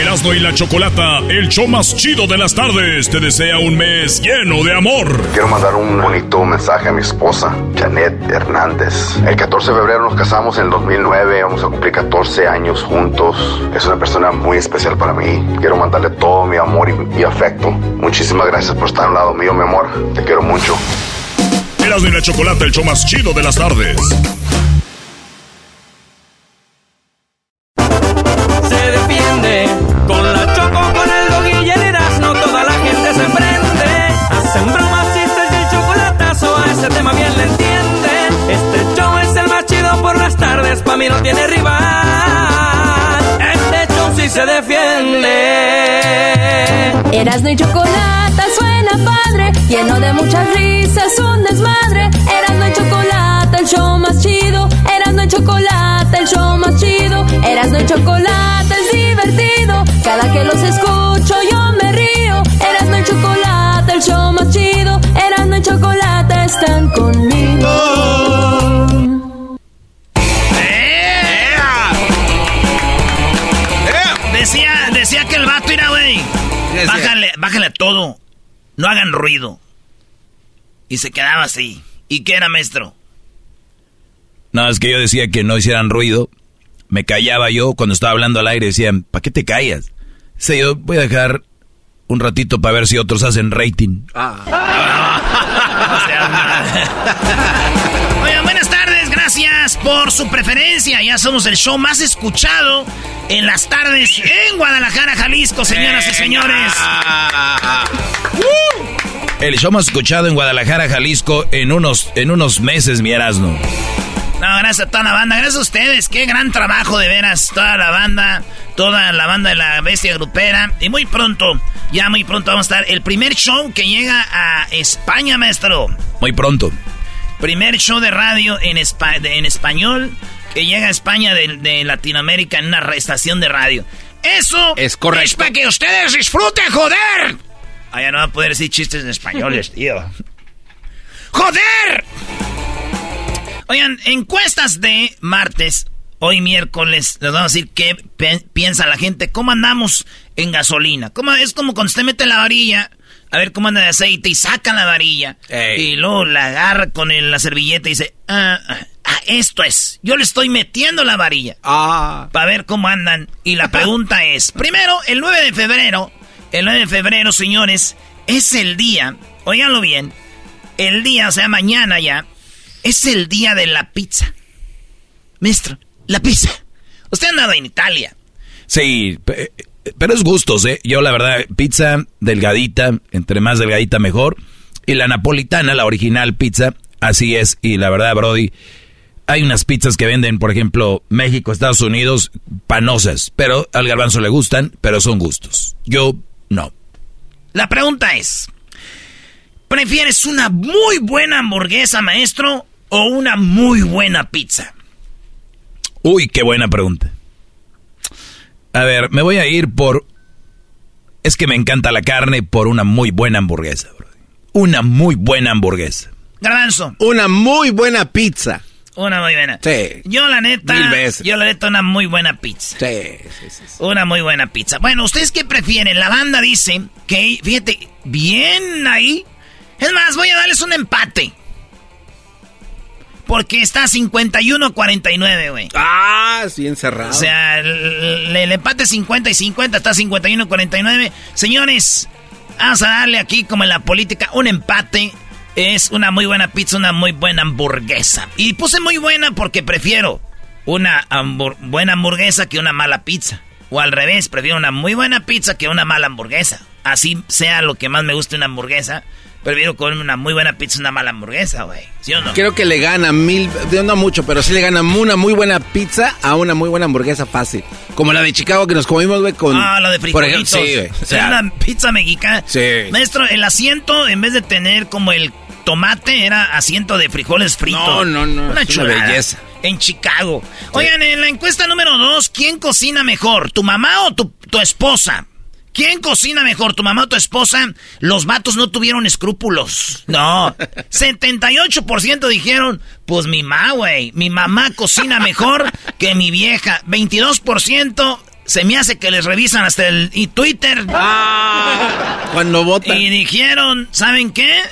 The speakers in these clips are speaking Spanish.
Erasmo y la Chocolata, el show más chido de las tardes, te desea un mes lleno de amor. Quiero mandar un bonito mensaje a mi esposa, Janet Hernández. El 14 de febrero nos casamos en el 2009, vamos a cumplir 14 años juntos. Es una persona muy especial para mí. Quiero mandarle todo mi amor y mi afecto. Muchísimas gracias por estar al lado mío, mi amor. Te quiero mucho. Erasmo y la Chocolata, el show más chido de las tardes. se defiende. Con la choco, con el dog y el toda la gente se prende. Hacen bromas, chistes y el chocolatazo, a ese tema bien le entienden. Este show es el más chido por las tardes, pa' mí no tiene rival. Este show sí se defiende. Erasno y chocolate suena padre, lleno de muchas risas, un desmadre. Erasno y chocolate, el show más chido. Erasno y chocolate, el show más chido. Erasno y chocolate es divertido. Cada que los escucho yo me río. Erasno y chocolate, el show más chido. Erasno y chocolate están conmigo. Decía, decía que el vato era, güey. Bájale, bájale a todo. No hagan ruido. Y se quedaba así. ¿Y qué era, maestro? No, es que yo decía que no hicieran ruido. Me callaba yo cuando estaba hablando al aire. Decían, ¿para qué te callas? Sí, yo voy a dejar un ratito para ver si otros hacen rating. Oigan, buenas tardes, gracias por su preferencia. Ya somos el show más escuchado en las tardes en Guadalajara, Jalisco, señoras y señores. El show más escuchado en Guadalajara, Jalisco, en unos, en unos meses, mi Erasmo. No, gracias a toda la banda, gracias a ustedes, qué gran trabajo de veras, toda la banda, toda la banda de la bestia grupera. Y muy pronto, ya muy pronto vamos a estar el primer show que llega a España, maestro. Muy pronto. Primer show de radio en, espa- de- en español que llega a España de, de Latinoamérica en una estación de radio. Eso Es correcto. es para que ustedes disfruten, joder. Allá no va a poder decir chistes en españoles, tío. ¡Joder! Oigan, encuestas de martes, hoy miércoles, les vamos a decir qué piensa la gente, cómo andamos en gasolina. ¿Cómo, es como cuando usted mete la varilla, a ver cómo anda de aceite y saca la varilla. Ey. Y luego la agarra con el- la servilleta y dice, ah, ah, ah, esto es, yo le estoy metiendo la varilla. Ah. Para ver cómo andan. Y la pregunta es, primero, el 9 de febrero, el 9 de febrero, señores, es el día, óiganlo bien, el día, o sea, mañana ya, es el día de la pizza. Maestro, la pizza. Usted ha andado en Italia. Sí, pe- pero es gustos, ¿eh? Yo, la verdad, pizza delgadita, entre más delgadita mejor. Y la napolitana, la original pizza, así es. Y la verdad, Brody, hay unas pizzas que venden, por ejemplo, México, Estados Unidos, panosas. Pero al garbanzo le gustan, pero son gustos. Yo, no. La pregunta es, ¿prefieres una muy buena hamburguesa, maestro, o una muy buena pizza? Uy, qué buena pregunta. A ver, me voy a ir por... Es que me encanta la carne por una muy buena hamburguesa, Brody. Una muy buena hamburguesa. Garbanzo, Una muy buena pizza. una muy buena. Sí. Yo la neta, Mil veces. yo la neta una muy buena pizza. Sí, sí, sí. sí. Una muy buena pizza. Bueno, ¿ustedes qué prefieren? La banda dice que, fíjate, bien ahí. Es más, voy a darles un empate. Porque está 51-49, güey. Ah, sí, encerrado. O sea, el, el empate 50 y 50 está 51-49. Señores, vamos a darle aquí como en la política un empate. Es una muy buena pizza, una muy buena hamburguesa. Y puse muy buena porque prefiero una buena hamburguesa que una mala pizza. O al revés, prefiero una muy buena pizza que una mala hamburguesa. Así sea lo que más me guste una hamburguesa, prefiero comerme una muy buena pizza una mala hamburguesa, güey. ¿Sí o no? Creo que le gana mil, no mucho, pero sí le gana una muy buena pizza a una muy buena hamburguesa fácil. Como la de Chicago que nos comimos, güey, con... Ah, la de frijolitos. sí, güey. O sea, una pizza mexicana. Sí. Maestro, el asiento, en vez de tener como el tomate, era asiento de frijoles fritos. No, no, no. Una chula belleza en Chicago. Oigan, en la encuesta número dos, ¿quién cocina mejor? ¿Tu mamá o tu, tu esposa? ¿Quién cocina mejor, tu mamá o tu esposa? Los vatos no tuvieron escrúpulos. No. 78% dijeron, pues mi mamá, güey. Mi mamá cocina mejor que mi vieja. 22% se me hace que les revisan hasta el y Twitter. Ah, cuando votan. Y dijeron, ¿saben qué?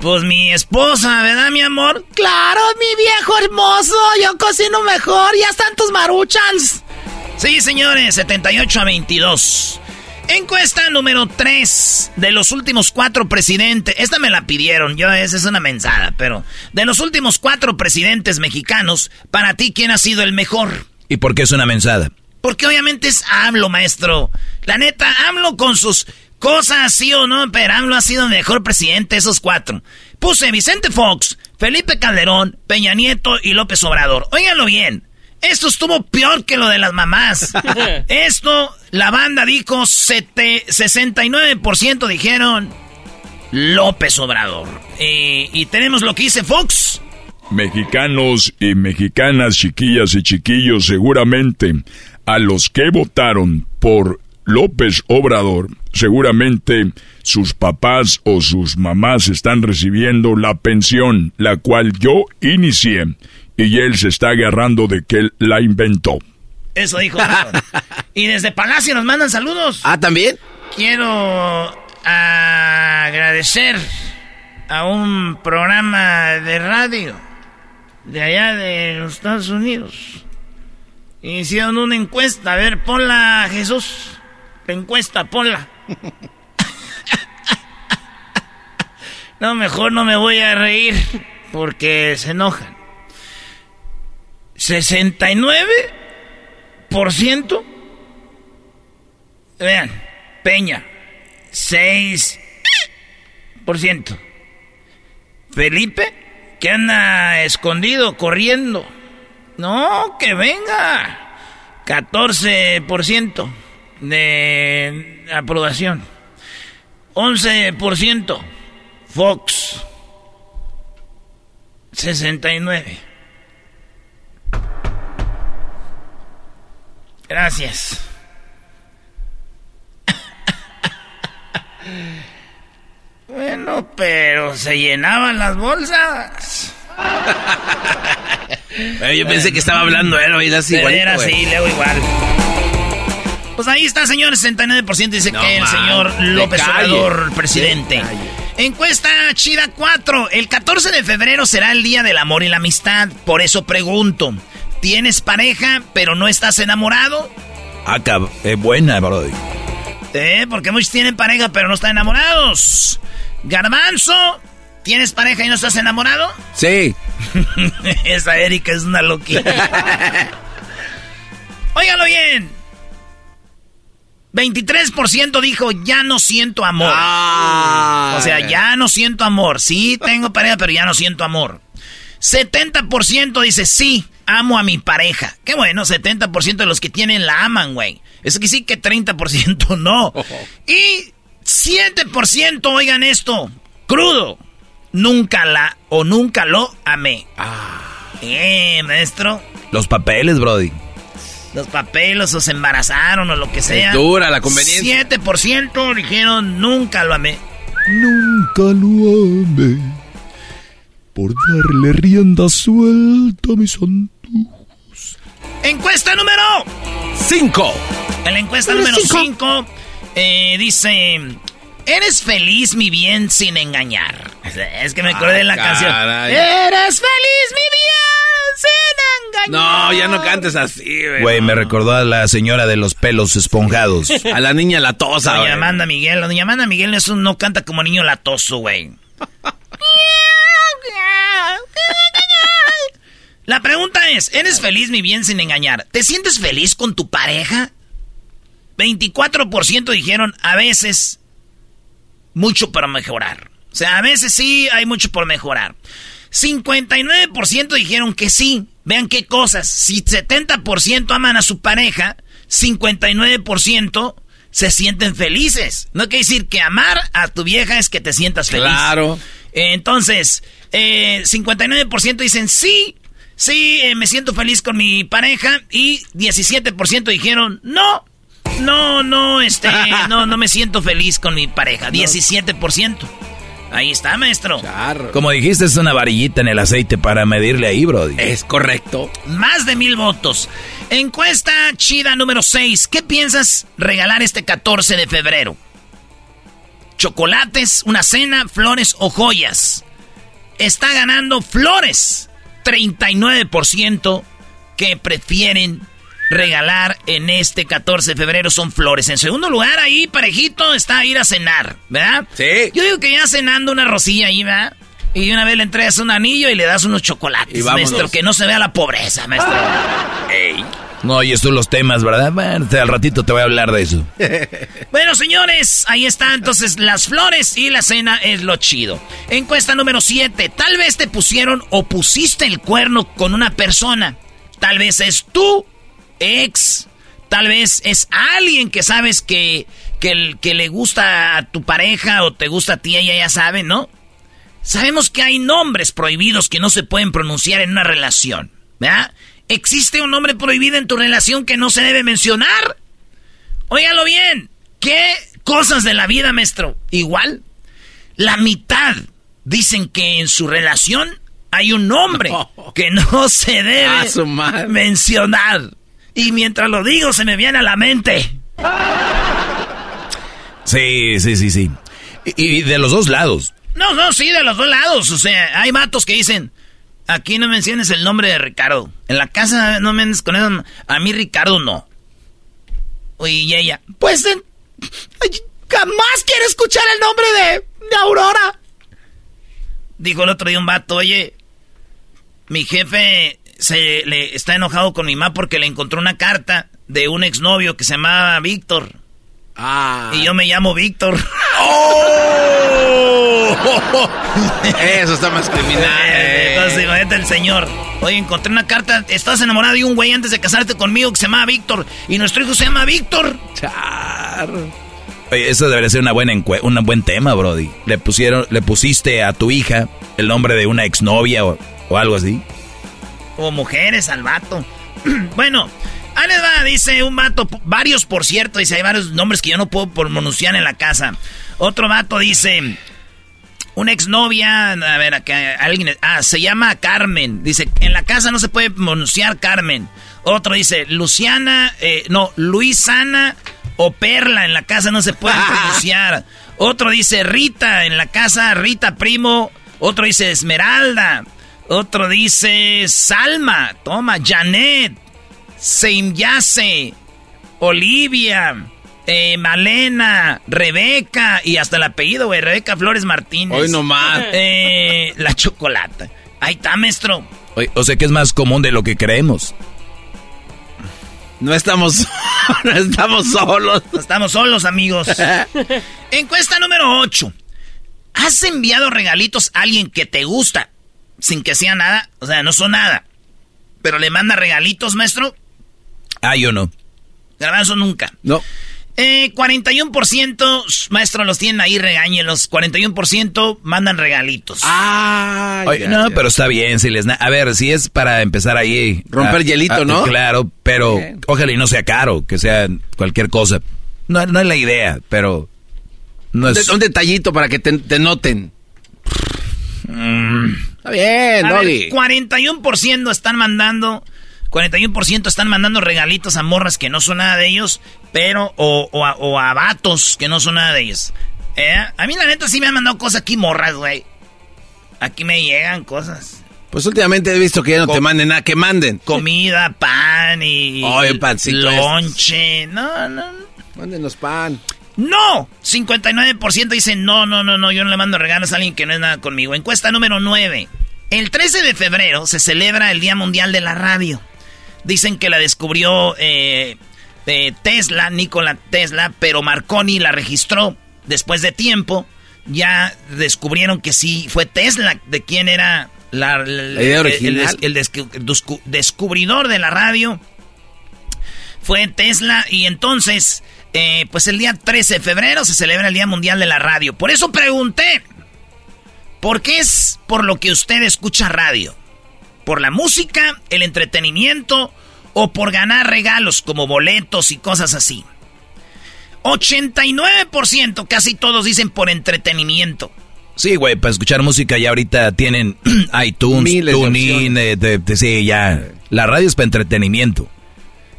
Pues mi esposa, ¿verdad, mi amor? Claro, mi viejo hermoso. Yo cocino mejor. Ya están tus maruchans. Sí, señores, 78 a 22. Encuesta número 3 de los últimos cuatro presidentes. Esta me la pidieron, yo esa es una mensada, pero de los últimos cuatro presidentes mexicanos, para ti, ¿quién ha sido el mejor? ¿Y por qué es una mensada? Porque obviamente es AMLO, maestro. La neta, AMLO con sus cosas, sí o no, pero AMLO ha sido el mejor presidente, esos cuatro. Puse Vicente Fox, Felipe Calderón, Peña Nieto y López Obrador. Óiganlo bien. Esto estuvo peor que lo de las mamás. Esto, la banda dijo, 69% dijeron López Obrador. y tenemos lo que dice Fox. Mexicanos y mexicanas, chiquillas y chiquillos, seguramente a los que votaron por López Obrador, seguramente sus papás o sus mamás están recibiendo la pensión, la cual yo inicié y él se está agarrando de que él la inventó. Eso dijo. y desde Palacio nos mandan saludos. Ah, ¿también? Quiero agradecer a un programa de radio de allá de los Estados Unidos. Hicieron una encuesta. A ver, ponla, Jesús. La encuesta, ponla. no, mejor no me voy a reír porque se enojan. 69%. Vean, Peña, 6%. Felipe, que anda escondido, corriendo. No, que venga. 14% de aprobación. 11% Fox. 69. Gracias. bueno, pero se llenaban las bolsas. yo pensé que estaba hablando él, oído así igual. Era así, leo igual. Pues ahí está, señor. 69% dice que el señor López Obrador, presidente. Encuesta Chida 4. El 14 de febrero será el Día del Amor y la Amistad. Por eso pregunto. ¿Tienes pareja, pero no estás enamorado? Ah, es buena, Brody. Eh, porque muchos tienen pareja, pero no están enamorados. Garbanzo, ¿tienes pareja y no estás enamorado? Sí. Esa Erika es una loquita. Óigalo bien. 23% dijo, ya no siento amor. Ah, o sea, ya no siento amor. Sí, tengo pareja, pero ya no siento amor. 70% dice, sí, amo a mi pareja. Qué bueno, 70% de los que tienen la aman, güey. Eso que sí que 30% no. Y 7%, oigan esto, crudo. Nunca la o nunca lo amé. Ah. Eh, maestro. Los papeles, Brody. Los papeles o se embarazaron o lo que sea. Es dura la conveniencia. 7% dijeron nunca lo amé. Nunca lo amé. Por darle rienda suelta a mis Encuesta número 5. En la encuesta número 5 eh, dice, Eres feliz, mi bien, sin engañar. Es que me acordé de la Ah, canción. Eres feliz, mi bien, sin engañar. No, ya no cantes así, güey. Güey, me recordó a la señora de los pelos esponjados. A la niña latosa, Doña güey. Amanda Miguel, Doña Amanda Miguel es un- no canta como niño latoso, güey. La pregunta es, ¿eres feliz, mi bien, sin engañar? ¿Te sientes feliz con tu pareja? 24% dijeron, a veces, mucho para mejorar. O sea, a veces sí hay mucho por mejorar. 59% dijeron que sí. Vean qué cosas. Si 70% aman a su pareja, 59% se sienten felices. No quiere decir que amar a tu vieja es que te sientas feliz. Claro. Eh, Entonces, eh, 59% dicen sí, sí, eh, me siento feliz con mi pareja. Y 17% dijeron no, no, no, este, no, no me siento feliz con mi pareja. 17%. Ahí está, maestro. Como dijiste, es una varillita en el aceite para medirle ahí, Brody. Es correcto. Más de mil votos. Encuesta chida número 6. ¿Qué piensas regalar este 14 de febrero? ¿Chocolates, una cena, flores o joyas? Está ganando flores. 39% que prefieren regalar en este 14 de febrero son flores. En segundo lugar, ahí parejito está ir a cenar, ¿verdad? Sí. Yo digo que ya cenando una rosilla ahí, ¿verdad? Y una vez le entregas un anillo y le das unos chocolates, Y maestro, que no se vea la pobreza, maestro. Ey. No oyes tú los temas, ¿verdad? Al ratito te voy a hablar de eso. Bueno, señores, ahí está entonces las flores y la cena es lo chido. Encuesta número 7. Tal vez te pusieron o pusiste el cuerno con una persona. Tal vez es tu ex. Tal vez es alguien que sabes que, que, que le gusta a tu pareja o te gusta a ti, ella ya sabe, ¿no? Sabemos que hay nombres prohibidos que no se pueden pronunciar en una relación, ¿verdad? ¿Existe un nombre prohibido en tu relación que no se debe mencionar? Óigalo bien. ¿Qué cosas de la vida, maestro? Igual. La mitad dicen que en su relación hay un nombre que no se debe mencionar. Y mientras lo digo, se me viene a la mente. Sí, sí, sí, sí. Y, y de los dos lados. No, no, sí, de los dos lados. O sea, hay matos que dicen, aquí no menciones el nombre de Ricardo. En la casa no me andes con eso. A mí Ricardo no. Y ella, pues eh, jamás quiero escuchar el nombre de, de Aurora. Dijo el otro día un vato, oye, mi jefe se le está enojado con mi mamá porque le encontró una carta de un exnovio que se llamaba Víctor. Ah. Y yo me llamo Víctor. Eso está más criminal. Eh, Entonces, imagínate el señor. Oye, encontré una carta. Estás enamorado de un güey antes de casarte conmigo que se llama Víctor. Y nuestro hijo se llama Víctor. Oye, eso debería ser una buena encue- un buen tema, Brody. Le pusieron, le pusiste a tu hija el nombre de una exnovia o, o algo así. O mujeres al vato. bueno, ahí les va, dice un vato. Varios, por cierto. Dice, hay varios nombres que yo no puedo pronunciar en la casa. Otro vato dice. Una exnovia, a ver, acá, alguien, ah, se llama Carmen. Dice, en la casa no se puede pronunciar Carmen. Otro dice, Luciana, eh, no, Luisana o Perla, en la casa no se puede pronunciar. Otro dice Rita, en la casa Rita Primo. Otro dice Esmeralda. Otro dice Salma, toma, Janet, Seimyase, Olivia, eh, Malena, Rebeca y hasta el apellido, güey, Rebeca Flores Martínez. Hoy nomás. Eh, la chocolata. Ahí está, maestro. Oye, o sea que es más común de lo que creemos. No estamos, no estamos solos. No estamos solos, amigos. Encuesta número 8. ¿Has enviado regalitos a alguien que te gusta sin que sea nada? O sea, no son nada. Pero le manda regalitos, maestro. Ah, yo no. Garbanzo nunca. No. Eh, 41%, maestro, los tienen ahí, regáñenlos. 41% mandan regalitos. Ah, Oye, ya, no, ya. pero está bien. Si les a ver, si es para empezar ahí. Romper hielito, ¿no? Claro, pero Bien. ojalá y no sea caro, que sea cualquier cosa. No, no es la idea, pero no Un es. de- Un detallito para que te, te noten. Mm, Está bien, A ver, Doggy. 41% están mandando, 41% están mandando regalitos a morras que no son nada de ellos, pero, o, o a, o a vatos que no son nada de ellos. ¿Eh? A mí la neta sí me han mandado cosas aquí morras, güey. Aquí me llegan cosas. Pues últimamente he visto que ya no te manden nada, que manden. Comida, pan y... Oye, pancito. Lonche. No, no. Mándenos pan. ¡No! 59% dicen no, no, no, no, yo no le mando regalos a alguien que no es nada conmigo. Encuesta número 9. El 13 de febrero se celebra el Día Mundial de la Radio. Dicen que la descubrió eh, eh, Tesla, Nikola Tesla, pero Marconi la registró después de tiempo. Ya descubrieron que sí fue Tesla de quién era la, idea original. El, descubridor de la radio. Fue Tesla y entonces, eh, pues el día 13 de febrero se celebra el Día Mundial de la Radio. Por eso pregunté, ¿por qué es por lo que usted escucha radio? ¿Por la música, el entretenimiento o por ganar regalos como boletos y cosas así? 89%, casi todos dicen por entretenimiento. Sí, güey, para escuchar música ya ahorita tienen iTunes, TuneIn, eh, sí, ya. La radio es para entretenimiento.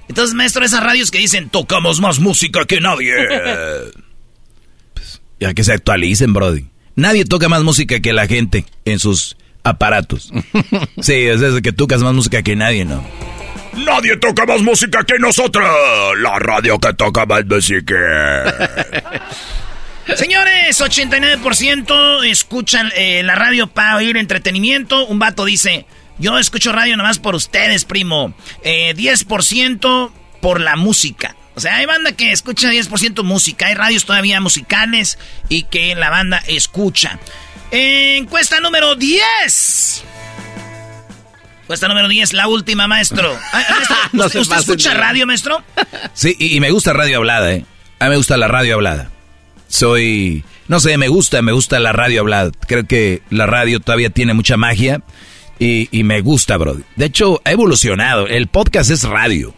Entonces, maestro, esas radios que dicen, tocamos más música que nadie. pues, ya que se actualicen, Brody. Nadie toca más música que la gente en sus aparatos. sí, es desde que tocas más música que nadie, ¿no? Nadie toca más música que nosotros. La radio que toca más música. Señores, 89% escuchan eh, la radio para oír entretenimiento. Un vato dice, yo escucho radio nomás por ustedes, primo. 10% eh, por la música. O sea, hay banda que escucha 10% música. Hay radios todavía musicales y que la banda escucha. encuesta número 10. Encuesta número 10, la última, maestro. Ah, ¿Usted, escucha radio, maestro? Sí, y, me gusta radio hablada, ¿eh? A mí me gusta la radio hablada soy, no sé, me gusta, me gusta la radio hablada. Creo que la radio todavía tiene mucha magia y, me gusta, bro. De hecho, ha evolucionado. El podcast es radio.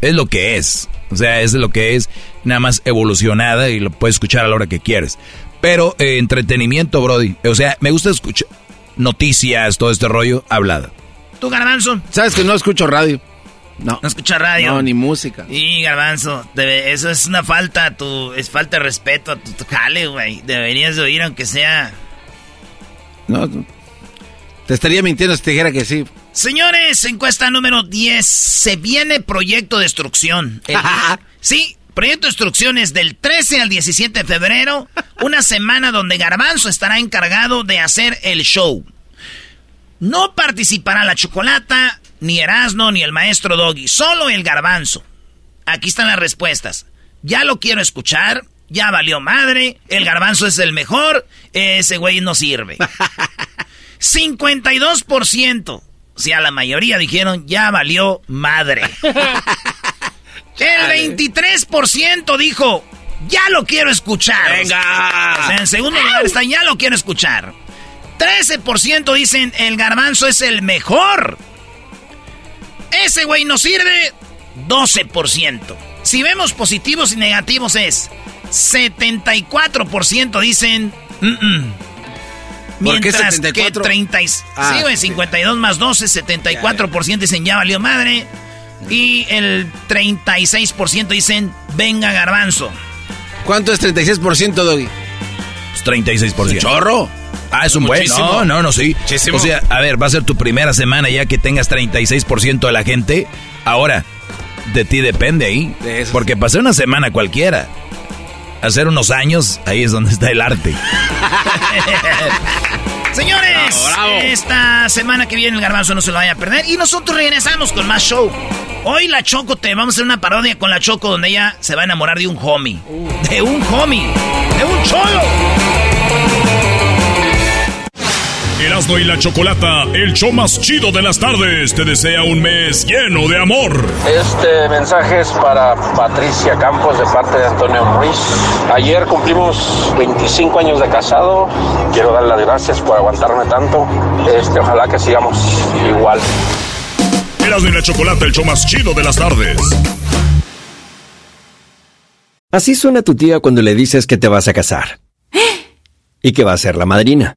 Es lo que es. O sea, es lo que es, nada más evolucionada y lo puedes escuchar a la hora que quieres. Pero eh, entretenimiento, Brody. O sea, me gusta escuchar noticias, todo este rollo, hablada. ¿Tú, Garbanzo? Sabes que no escucho radio. No. No escucha radio. No, ni música. Y garbanzo, eso es una falta, tu, es falta de respeto a tu, jale, güey. Deberías de oír aunque sea... No, te estaría mintiendo si te dijera que sí. Señores, encuesta número 10. Se viene Proyecto Destrucción. sí, Proyecto Destrucción es del 13 al 17 de febrero. Una semana donde Garbanzo estará encargado de hacer el show. No participará la chocolata, ni Erasno, ni el maestro Doggy, solo el garbanzo. Aquí están las respuestas. Ya lo quiero escuchar, ya valió madre, el garbanzo es el mejor, ese güey no sirve. 52%. O sea, la mayoría dijeron, ya valió madre. El 23% dijo, ya lo quiero escuchar. Venga. en segundo lugar está, ya lo quiero escuchar. 13% dicen, el garbanzo es el mejor. Ese güey no sirve 12%. Si vemos positivos y negativos es 74% dicen... Mientras que 30, ah, sí, güey, 52 más 12, 74% dicen ya valió madre. Y el 36% dicen venga garbanzo. ¿Cuánto es 36%, Doggy? Pues 36%. ¿Chorro? Ah, es un buen. No, no, no, sí. O sea, a ver, va a ser tu primera semana ya que tengas 36% de la gente. Ahora, de ti depende ahí. porque pasé una semana cualquiera. Hacer unos años, ahí es donde está el arte. Señores, esta semana que viene el garbanzo no se lo vaya a perder. Y nosotros regresamos con más show. Hoy la Choco te vamos a hacer una parodia con la Choco donde ella se va a enamorar de un homie. De un homie. De un cholo. Erasmo y la Chocolata, el show más chido de las tardes, te desea un mes lleno de amor. Este mensaje es para Patricia Campos de parte de Antonio Ruiz. Ayer cumplimos 25 años de casado. Quiero darle las gracias por aguantarme tanto. Este, ojalá que sigamos igual. Erasmo y la Chocolata, el show más chido de las tardes. Así suena tu tía cuando le dices que te vas a casar. Y que va a ser la madrina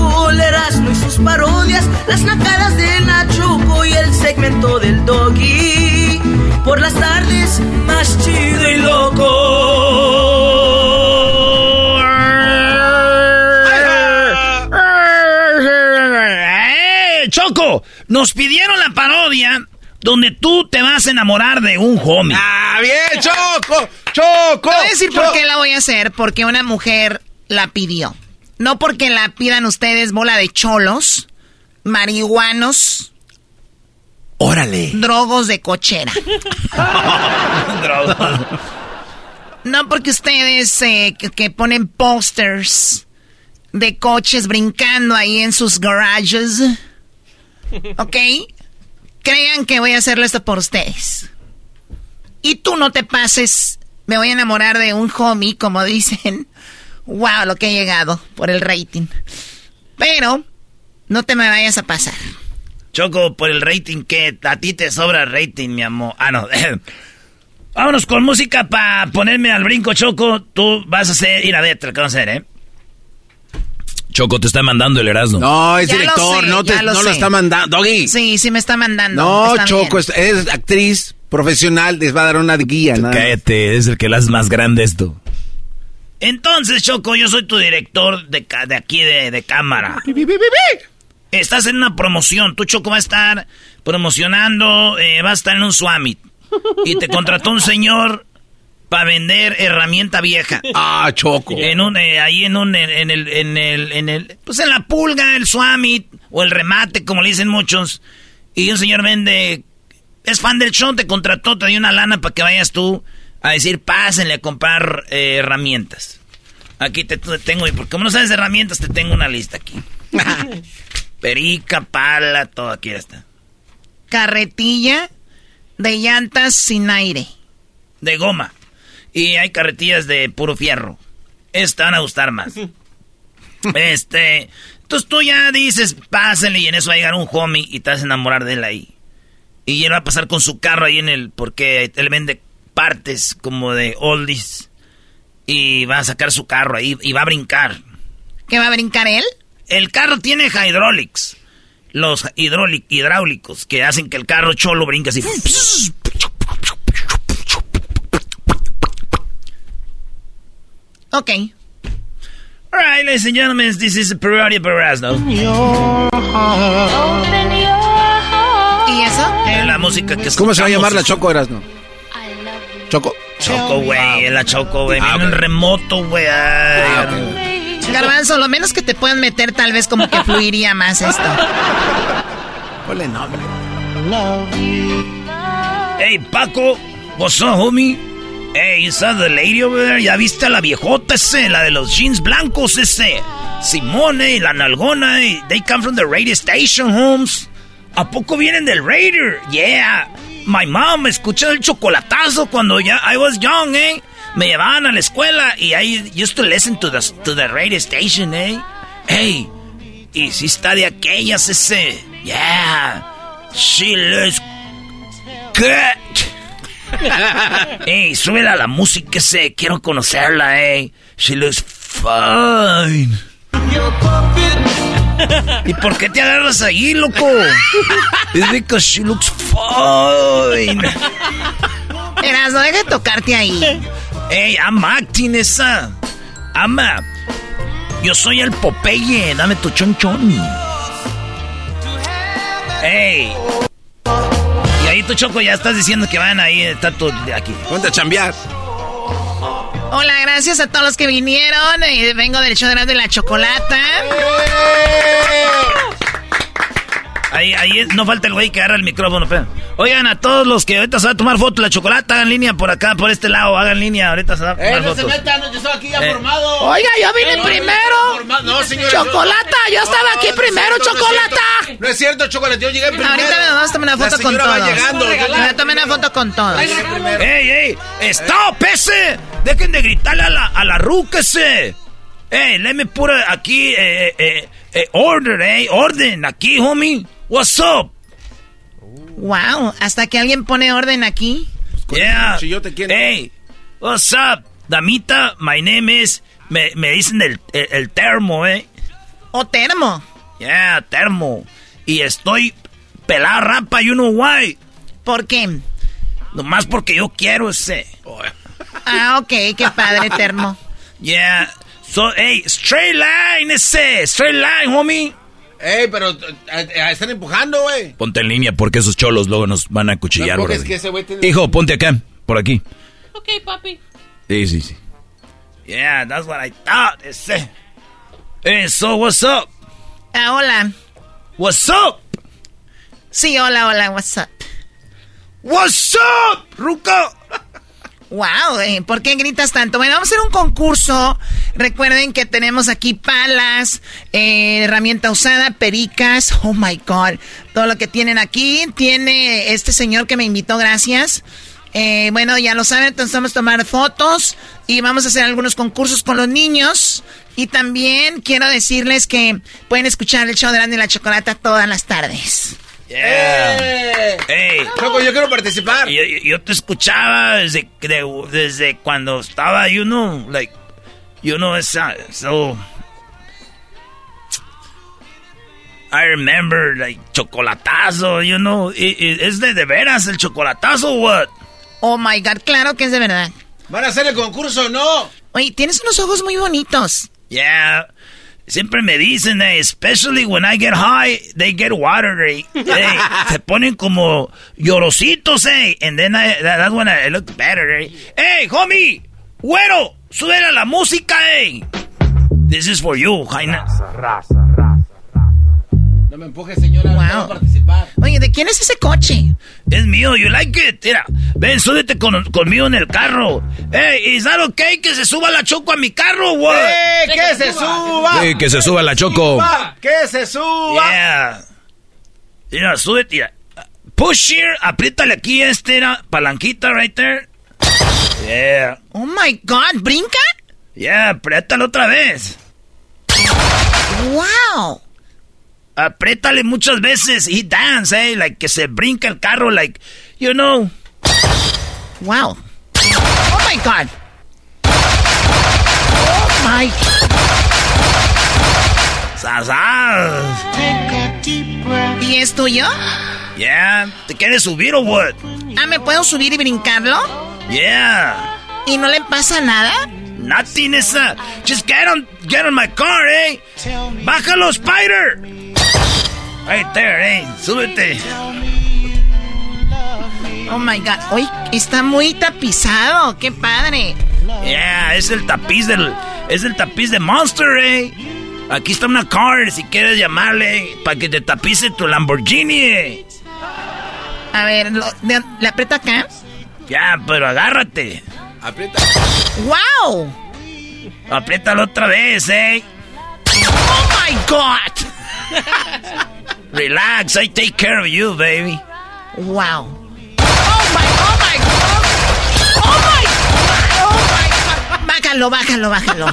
Erasmo y sus parodias, las nacadas de Nachoco y el segmento del doggy. Por las tardes, más chido y loco. ¡Eh, Choco! Nos pidieron la parodia donde tú te vas a enamorar de un homie. ¡Ah, bien, Choco! ¡Choco! Te voy a decir por qué la voy a hacer. Porque una mujer la pidió. No porque la pidan ustedes bola de cholos, marihuanos, Órale. drogos de cochera. No porque ustedes eh, que, que ponen posters de coches brincando ahí en sus garages. ¿Ok? Crean que voy a hacerlo esto por ustedes. Y tú no te pases. Me voy a enamorar de un homie, como dicen. Wow, lo que he llegado por el rating. Pero no te me vayas a pasar. Choco, por el rating que a ti te sobra rating, mi amor. Ah, no. Vámonos con música para ponerme al brinco, Choco. Tú vas a hacer, ir a ver, ¿qué vamos a hacer, eh? Choco te está mandando el Erasmo. No, es Ya lo director, sé, no, te, ya lo no lo sé. está mandando. Doggy. Sí, sí me está mandando. No, Está Choco, bien. es, es actriz profesional, les va a dar una guía. Cállate, es el que la hace más grande esto. Entonces, Choco, yo soy tu director de, de aquí de, de cámara. Estás en una promoción. Tú, Choco, va a estar promocionando, eh, va a estar en un Swamit. Y te contrató un señor para vender herramienta vieja. Ah, Choco. En un, eh, ahí en un, en el, en el, en el, pues en la pulga, el Swamit, o el remate, como le dicen muchos. Y un señor vende, es fan del show, te contrató, te dio una lana para que vayas tú a decir, pásenle a comprar eh, herramientas. Aquí te, te tengo, y porque como no sabes de herramientas, te tengo una lista aquí. Perica, pala, todo aquí está. Carretilla de llantas sin aire. De goma. Y hay carretillas de puro fierro. Estas van a gustar más. este. Entonces tú ya dices, pásenle y en eso va a llegar un homie y te vas a enamorar de él ahí. Y él va a pasar con su carro ahí en el. Porque él vende partes como de oldies. Y va a sacar su carro ahí y va a brincar. ¿Qué va a brincar él? El carro tiene hydraulics. Los hidráulic- hidráulicos que hacen que el carro cholo brinque así. Ok. All right, ladies and gentlemen, this is of Erasmo. ¿Y eso? Eh, la música que ¿Cómo se va a llamar la Choco, Erasno? Choco. Choco, güey, la Choco, güey. Ah, Viene en remoto, güey. Ay, Garbanzo, lo menos que te puedan meter tal vez como que fluiría más esto. Ponle nombre. Hey, Paco, what's up, homie? Hey, you saw the lady over there? ¿Ya viste a la viejota ese? La de los jeans blancos ese. Simone, la nalgona, eh, they come from the radio station, Holmes. ¿A poco vienen del Raider? Yeah. My mom escuchó el chocolatazo cuando ya I was young, eh. Me llevaban a la escuela y I used to listen to the, to the radio station, eh. Hey, y si está de aquellas ese. Yeah. She looks good. Hey, súbela a la música ese. Quiero conocerla, eh. She looks fine. ¿Y por qué te agarras ahí, loco? Es because she looks fine. Eras, no deja de tocarte ahí. Hey, I'm acting esa. Ama. Yo soy el Popeye. Dame tu chonchón. Hey. Y ahí tu choco ya estás diciendo que van ahí. Está tu de aquí. Ponte a chambear. Hola, gracias a todos los que vinieron. Eh, vengo del show de la chocolata. Ahí, ahí no falta el güey que agarra el micrófono, pero. Oigan, a todos los que ahorita se va a tomar foto la chocolata, hagan línea por acá, por este lado, hagan línea, ahorita se va a tomar Eh, no se fotos. metan, yo estoy aquí ya Eh. formado. Oiga, yo vine Eh, no, primero. formado. No, señor. Chocolata, yo estaba aquí no primero, no chocolata. No es cierto, chocolate, yo llegué primero. Ahorita me vamos a tomar una La foto con señora va todos. llegando. Me tomé una foto con todos. ¡Ey, ey! ¡Stop, ese! Dejen de gritarle a la, a la ruca ese. ¡Ey, let me put a- aquí, eh, eh, eh, order, eh, orden, aquí, homie. What's up? Wow, hasta que alguien pone orden aquí. Yeah. chillote, ¿quién? Hey, what's up? Damita, my name is... Me, me dicen el, el, el termo, eh. O termo. Yeah, termo. Y estoy pelada rapa, you know why. ¿Por qué? Nomás porque yo quiero ese. Ah, ok, qué padre, termo. Yeah. So, hey, straight line ese. Straight line, homie. Ey, pero eh, eh, están empujando, güey. Ponte en línea porque esos cholos luego nos van a cuchillar, es que ese tiene- Hijo, ponte acá, por aquí. Ok, papi. Sí, sí, sí. Yeah, that's what I thought. Ese. Hey, so what's up? Ah, hola. What's up? Sí, hola, hola, what's up? What's up, Ruka? Wow, eh, ¿por qué gritas tanto? Bueno, vamos a hacer un concurso. Recuerden que tenemos aquí palas, eh, herramienta usada, pericas. Oh my God. Todo lo que tienen aquí. Tiene este señor que me invitó, gracias. Eh, bueno, ya lo saben, entonces vamos a tomar fotos y vamos a hacer algunos concursos con los niños. Y también quiero decirles que pueden escuchar el show de Grande y la Chocolata todas las tardes. Yeah. Hey. Choco, yo quiero participar. Yo, yo- yo te escuchaba desde, de- desde cuando estaba, you know, like, you know, esa, so... I remember, like, chocolatazo, you know, ¿es de, de veras el chocolatazo o what? Oh my God, claro que es de verdad. ¿Van a hacer el concurso o no? Oye, tienes unos ojos muy bonitos. Yeah. Siempre me dicen, eh, especially when I get high, they get watery. eh. se ponen como llorositos, eh. And then I, that- that's when I look better, eh. Hey, homie, güero, sube a la música, eh. This is for you, Jaina. No me empuje, señora. Wow. No. Oye, ¿de quién es ese coche? Es mío, you like it. Mira, ven, súbete con- conmigo en el carro. Hey, is that okay que se suba la choco a mi carro, what? ¡Eh, que se suba! Sí, que se suba la choco. Va, ¡Que se suba! Yeah. Mira, súbete. Mira. Push here, apriétale aquí este, era, palanquita right there. Yeah. Oh my God, ¿brinca? Yeah, apriétale otra vez. Wow. Apriétale muchas veces y dance, eh, like que se brinca el carro, like, you know. Wow. Oh my God. Oh my. Sasas. ¿Y es tuyo? Yeah, ¿te quieres subir o what? Ah, ¿me puedo subir y brincarlo? Yeah. ¿Y no le pasa nada? Nothing is uh, just get on get on my car, eh. Bájalo, Spider. Right there, eh. Súbete. Oh my God. Oye, está muy tapizado. Qué padre. Yeah, es el tapiz del es el tapiz de Monster, eh. Aquí está una car si quieres llamarle para que te tapice tu Lamborghini. eh. A ver, lo- de- ¿le aprieto acá? Ya, pero agárrate. Aprieta. ¡Wow! Apriétalo otra vez, eh. Oh my God. Relax, I take care of you, baby. Wow. Oh my, oh my, oh, oh my, oh my God. Bájalo, bájalo, bájalo.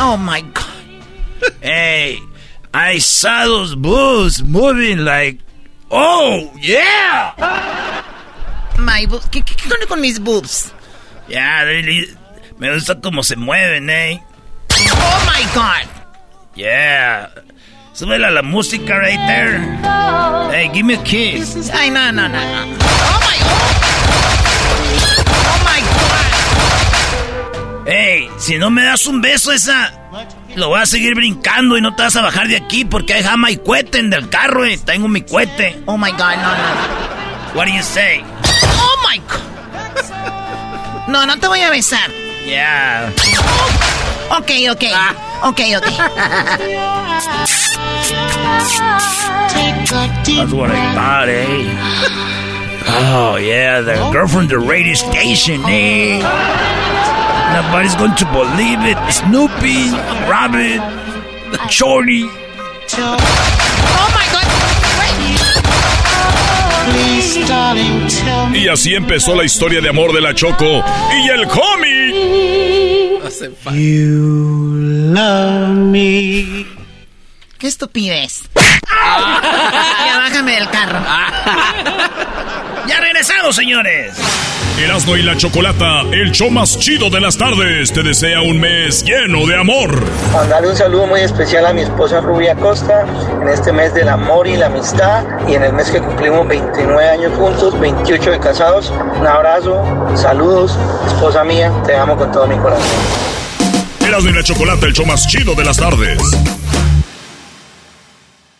Oh my God. Hey, I saw those boobs moving like, oh yeah. My boobs. ¿Qué, qué, qué con mis boobs? Yeah, really, me gusta cómo se mueven, eh. Oh my God. Yeah. Súbela a la música right there. Hey, give me a kiss. Ay, no, no, no, no. Oh my God. Oh my God. Hey, si no me das un beso esa, lo voy a seguir brincando y no te vas a bajar de aquí porque hay jama y cohete en del carro, eh. Tengo mi cohete. Oh my God, no, no. What do you say? Oh my God. No, no te voy a besar. Yeah. Ok, ok. Ok, ok. That's what I thought, eh? Oh, yeah, the girl from the radio station, eh? Nobody's going to believe it. Snoopy, Rabbit, Shorty. Oh my God. Y así empezó la historia de amor de la Choco y el cómic. You love me. Qué estupidez. ya bájame del carro. ya regresamos, señores. Erasmo y la Chocolata, el show más chido de las tardes, te desea un mes lleno de amor. Mandarle un saludo muy especial a mi esposa Rubia Costa en este mes del amor y la amistad y en el mes que cumplimos 29 años juntos, 28 de casados. Un abrazo, saludos, esposa mía, te amo con todo mi corazón. Erasmo y la Chocolata, el show más chido de las tardes.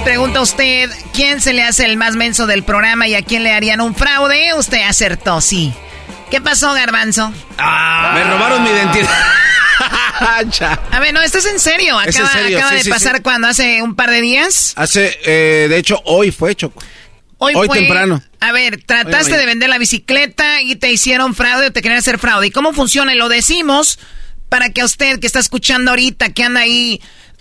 Si yo le pregunto a usted quién se le hace el más menso del programa y a quién le harían un fraude, usted acertó, sí. ¿Qué pasó, Garbanzo? Ah, me robaron mi identidad. a ver, no, esto es en serio. Acaba, Es en serio, acaba sí, de sí, pasar sí. cuando hace un par de días. Hace, eh, de hecho, hoy fue Choco. Hoy, Hoy fue- temprano. A ver, trataste de vender la bicicleta y te hicieron fraude o te querían hacer fraude. ¿Y cómo funciona? Y lo decimos para que a usted que está escuchando ahorita, que anda ahí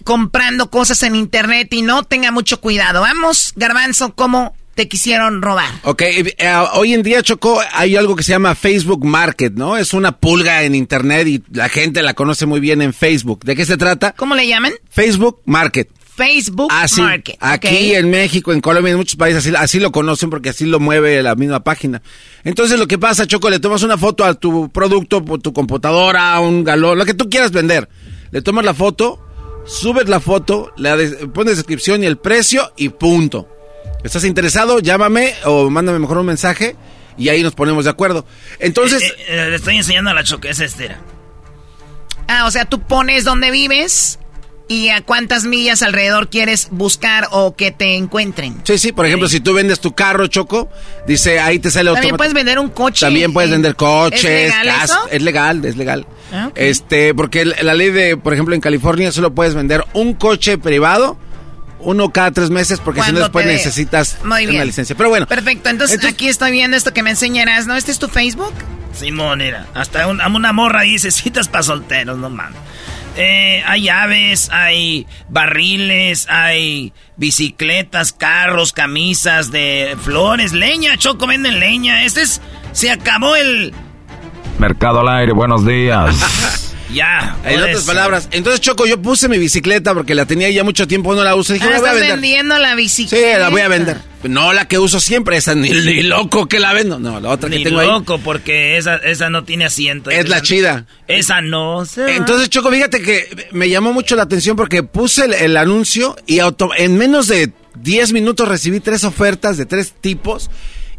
comprando cosas en internet y no tenga mucho cuidado. Vamos, Garbanzo, ¿cómo te quisieron robar? Ok, eh, eh, hoy en día, Choco, hay algo que se llama Facebook Market, ¿no? Es una pulga en Internet y la gente la conoce muy bien en Facebook. ¿De qué se trata? ¿Cómo le llaman? Facebook Market. Facebook Así, Market. aquí en México, en Colombia, en muchos países así, así lo conocen porque así lo mueve la misma página. Entonces lo que pasa, Choco, le tomas una foto a tu producto, tu computadora, un galón, lo que tú quieras vender. Le tomas la foto, subes la foto, le des- pones descripción y el precio y punto. ¿Estás interesado? Llámame o mándame mejor un mensaje y ahí nos ponemos de acuerdo. Entonces, Eh, eh, le estoy enseñando a la choque, es este. era. Ah, o sea, tú pones donde vives y a cuántas millas alrededor quieres buscar o que te encuentren. Sí, sí, por ejemplo, si tú vendes tu carro, Choco, dice ahí te sale También puedes vender un coche. También puedes vender coches, ¿Es legal cas- eso? es legal, es legal. Ah. Este, porque la la ley de, por ejemplo, en California solo puedes vender un coche privado, uno cada tres meses, porque si no después te dé. necesitas Muy una licencia. Pero bueno. Perfecto, entonces, aquí estoy viendo esto que me enseñarás, ¿no? ¿Este es tu Facebook? Simón, mira, hasta un- una morra dice citas para solteros, no mames. Eh, hay aves, hay barriles, hay bicicletas, carros, camisas de flores, leña, Choco venden leña. Este es, se acabó el... Mercado al aire, buenos días. Ya. En otras eso. palabras, entonces Choco, yo puse mi bicicleta porque la tenía ya mucho tiempo, no la uso. Dije, Ah, la voy a estás vender. vendiendo la Sí, bicicleta. la voy a vender. No la que uso siempre, esa ni, ni loco que la vendo. No, la otra Ni que tengo ahí. loco, porque esa, esa no tiene asiento. Es la chida. Esa no. se- Entonces, Choco, fíjate que me llamó mucho la atención porque puse el, el anuncio y auto- en menos de 10 minutos recibí tres ofertas de tres tipos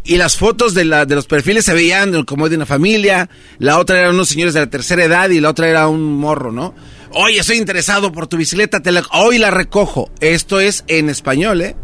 y las fotos de, la, de los perfiles se veían como de una familia, la otra eran unos señores de la tercera edad y la otra era un morro, ¿no? Oye, estoy interesado por tu bicicleta, te la- hoy la recojo. Esto es en español, ¿eh?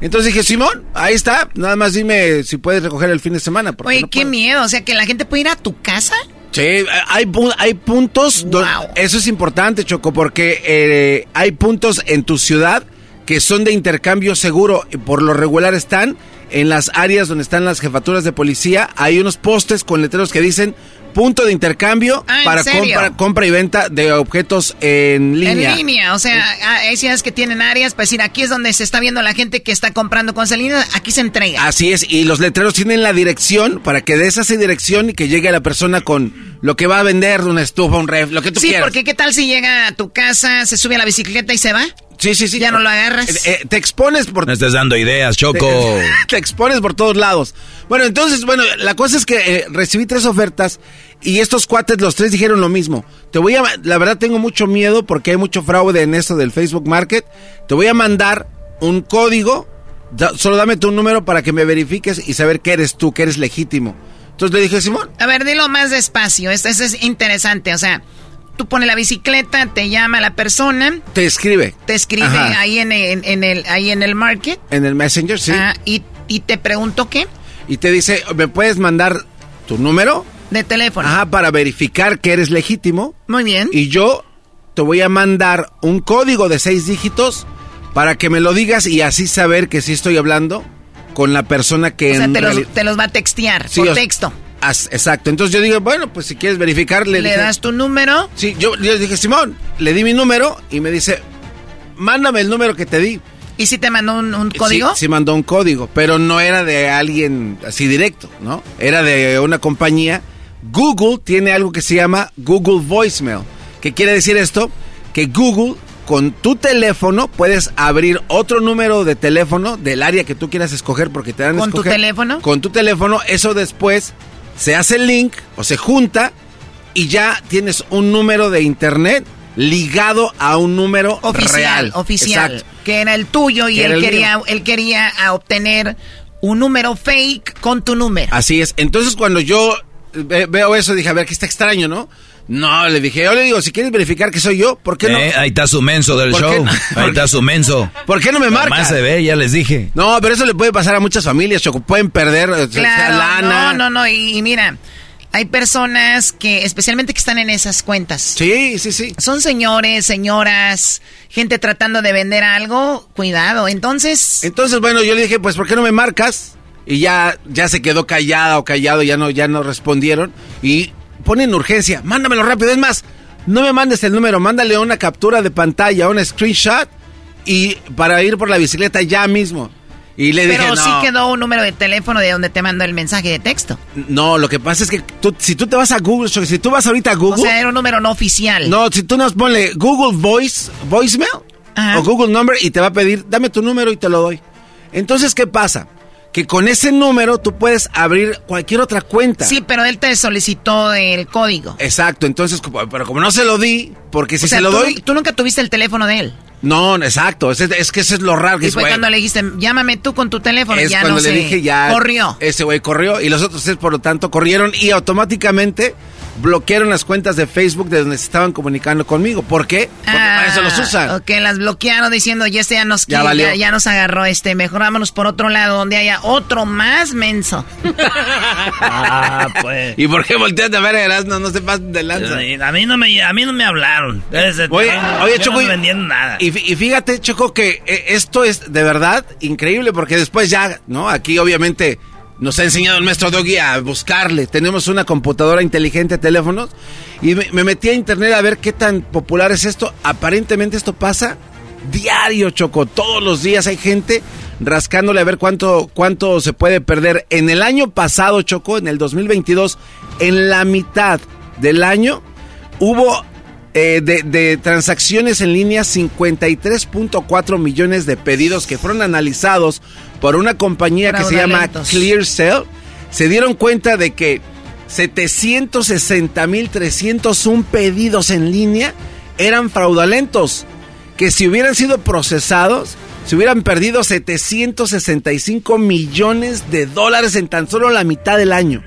Entonces dije, Simón, ahí está, nada más dime si puedes recoger el fin de semana. porque Oye, no qué miedo, o sea, que la gente puede ir a tu casa. Sí, hay, hay puntos, do- eso es importante, Choco, porque eh, hay puntos en tu ciudad que son de intercambio seguro, y por lo regular están en las áreas donde están las jefaturas de policía, hay unos postes con letreros que dicen punto de intercambio Ah, ¿en para compra, compra y venta de objetos en línea. En línea, o sea, ah, hay ciudades que tienen áreas para decir, aquí es donde se está viendo la gente que está comprando cosas en línea, aquí se entrega. Así es, y los letreros tienen la dirección para que des esa dirección y que llegue la persona con lo que va a vender, una estufa, un ref, lo que tú sí, quieras. porque qué tal si llega a tu casa, se sube a la bicicleta y se va. Sí, sí, sí. Ya no lo agarras. Eh, eh, te expones por... No estés dando ideas, Choco. Te expones por todos lados. Bueno, entonces, bueno, la cosa es que eh, recibí tres ofertas y estos cuates, los tres dijeron lo mismo. Te voy a... La verdad tengo mucho miedo porque hay mucho fraude en esto del Facebook Market. Te voy a mandar un código. da- solo dame tu número para que me verifiques y saber que eres tú, que eres legítimo. Entonces le dije, Simón, A ver, dilo más despacio, esto, esto es interesante, o sea, tú pones la bicicleta, te llama la persona, te escribe. te escribe Ajá. ahí en, el- en el, ahí en el market En el Messenger, sí. ah, y, y te pregunto qué, Y te dice, ¿me puedes mandar tu número? de teléfono. Ajá, para verificar que eres legítimo. Muy bien. Y yo te voy a mandar un código de seis dígitos para que me lo digas y así saber que sí estoy hablando con la persona que O sea, en te los, te los va a textear Sí, por texto. As- exacto. Entonces yo digo, bueno, pues si quieres verificar, le, Le dije- das tu número. Sí, yo le dije, Simón, le di mi número y me dice, mándame el número que te di. ¿Y si te mandó un, un código? Sí, sí mandó un código, pero no era de alguien así directo, ¿no? Era de una compañía. Google tiene algo que se llama Google Voicemail. ¿Qué quiere decir esto? Que Google con tu teléfono puedes abrir otro número de teléfono del área que tú quieras escoger porque te dan ¿Con tu teléfono? Con tu teléfono, eso después se hace el link o se junta y ya tienes un número de internet ligado a un número Oficial, real. oficial. Exacto. Que era el tuyo y él quería, mío. él quería ah, obtener un número fake con tu número. Así es. Entonces cuando yo ve- veo eso dije, a ver, que está extraño, ¿no? No, le dije, yo le digo, si quieres verificar que soy yo, ¿por qué no? Eh, ahí está su menso del ¿Por qué show. no? Ahí está su menso. ¿Por qué no me marca? Más se ve, ya les dije. No, pero eso le puede pasar a muchas familias, Choco. Pueden perder o sea, Claro, lana. no, no, no. Y, y mira, hay personas que, especialmente que están en esas cuentas. Sí, sí, sí. Son señores, señoras, gente tratando de vender algo. Cuidado. Entonces, Entonces, bueno, yo le dije, pues, ¿por qué no me marcas? Y ya, ya se quedó callada o callado, ya no, ya no respondieron. Y ponen urgencia, mándamelo rápido. Es más, no me mandes el número, mándale una captura de pantalla, un screenshot, y para ir por la bicicleta ya mismo. Y le pero dije, sí quedó un número de teléfono de donde te mandó el mensaje de texto. no, lo que pasa es que tú, si tú te vas a Google, si tú vas ahorita a O Google... sea, era un número no oficial. No, si tú nos ponle Google Voice, Voicemail o Google Number y te va a pedir, dame tu número y te lo doy. Entonces, ¿qué pasa? Que con ese número tú puedes abrir cualquier otra cuenta. Sí, pero él te solicitó el código. Exacto, entonces, pero como no se lo di, porque si O sea, se lo tú, doy... tú nunca tuviste el teléfono de él. No, exacto, es, es que eso es lo raro. Que Y fue cuando le dijiste, llámame tú con tu teléfono. es ya cuando no le sé, dije ya... Corrió. Ese güey corrió y los otros tres, por lo tanto, corrieron y automáticamente bloquearon las cuentas de Facebook de donde se estaban comunicando conmigo. ¿Por qué? Porque para eso los usan. Ah, Ok, las bloquearon diciendo, ya este ya nos, Ya ya, valió. ya nos agarró este, mejor vámonos por otro lado donde haya otro más menso. Ah, pues. ¿Y por qué volteas a ver a Erasmo? No se pasen de lanza. A mí no me, a mí no me hablaron. Ese- Oye, yo oye no Choco, y- vendiendo nada. Y, y fíjate, Choco, que eh, esto es de verdad increíble porque después ya, ¿no? Aquí obviamente nos ha enseñado el maestro Doggy a buscarle. Tenemos una computadora inteligente, teléfonos, y me, me metí a internet a ver qué tan popular es esto. Aparentemente esto pasa diario, Choco. Todos los días hay gente rascándole a ver cuánto, cuánto se puede perder. En el año pasado, Choco, en el 2022, en la mitad del año, hubo eh, de transacciones en línea 53.4 millones de pedidos que fueron analizados por una compañía que se llama. ClearSale. Se dieron cuenta de que 760.301 pedidos en línea eran fraudulentos, que si hubieran sido procesados, se hubieran perdido 765 millones de dólares en tan solo la mitad del año.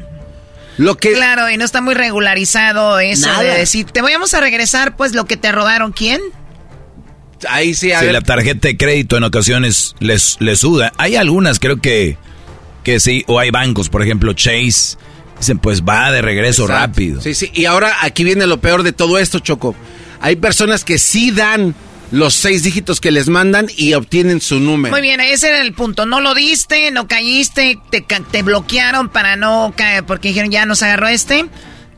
Lo que Claro, y no está muy regularizado eso Nada. de decir, te vamos a regresar pues lo que te robaron, ¿quién? Ahí sí, a Si ver, la tarjeta de crédito en ocasiones les, les suda. Hay algunas, creo que, que sí, o hay bancos, por ejemplo, Chase. Dicen, pues va de regreso Exacto. rápido. Sí, sí. Y ahora aquí viene lo peor de todo esto, Choco. Hay personas que sí dan los seis dígitos que les mandan y obtienen su número. Muy bien, ese era el punto. No lo diste, no caíste, te, te bloquearon para no caer, porque dijeron ya nos agarró este.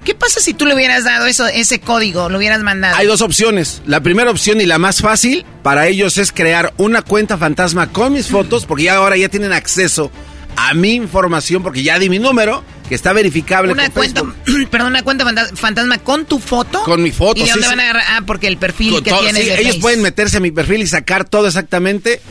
¿Qué pasa si tú le hubieras dado eso, ese código, lo hubieras mandado? Hay dos opciones. La primera opción y la más fácil para ellos es crear una cuenta fantasma con mis fotos, porque ya ahora ya tienen acceso a mi información, porque ya di mi número, que está verificable. Una con cuenta, Facebook. perdón, una cuenta fanta- fantasma con tu foto. Con mi foto, ¿Y de sí, dónde sí. van a agarrar? Ah, porque el perfil Con que todo- tienes sí, de ellos Face. pueden meterse a mi perfil y sacar todo exactamente.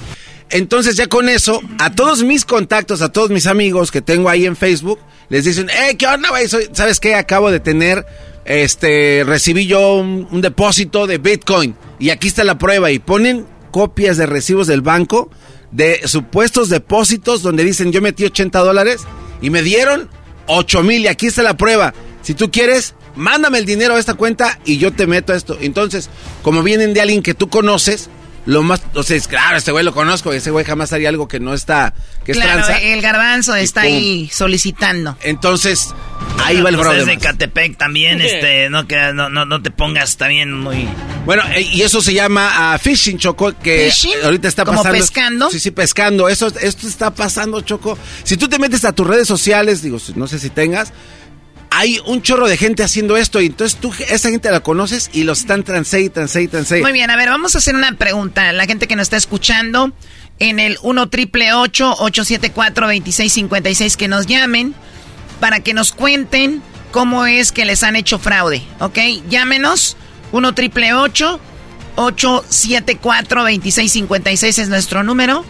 Entonces ya con eso, a todos mis contactos, a todos mis amigos que tengo ahí en Facebook, les dicen, hey, ¿qué onda, güey? ¿Sabes qué? Acabo de tener, este, recibí yo un, un depósito de Bitcoin y aquí está la prueba y ponen copias de recibos del banco de supuestos depósitos donde dicen yo metí 80 dólares y me dieron 8 mil y aquí está la prueba. Si tú quieres, mándame el dinero a esta cuenta y yo te meto esto. Entonces, como vienen de alguien que tú conoces, lo más, o sea, es claro, este güey lo conozco, ese güey jamás haría algo que no está, que es Claro, tranza. el garbanzo está pum. ahí solicitando. Entonces, ahí va el Pues es problema. de Catepec también, este, no, que, no, no, no te pongas también muy... Bueno, eh, y eso se llama ah, fishing, Choco, que ¿Fishing? ahorita está ¿Como pasando. pescando? Sí, sí, pescando. Eso, esto está pasando, Choco. Si tú te metes a tus redes sociales, digo, no sé si tengas, hay un chorro de gente haciendo esto y entonces tú, esa gente la conoces y los están transé y transé y. Muy bien, a ver, vamos a hacer una pregunta. La gente que nos está escuchando en el 1 triple 874 2656 que nos llamen para que nos cuenten cómo es que les han hecho fraude, ¿ok? Llámenos 1 triple 874 2656 es nuestro número.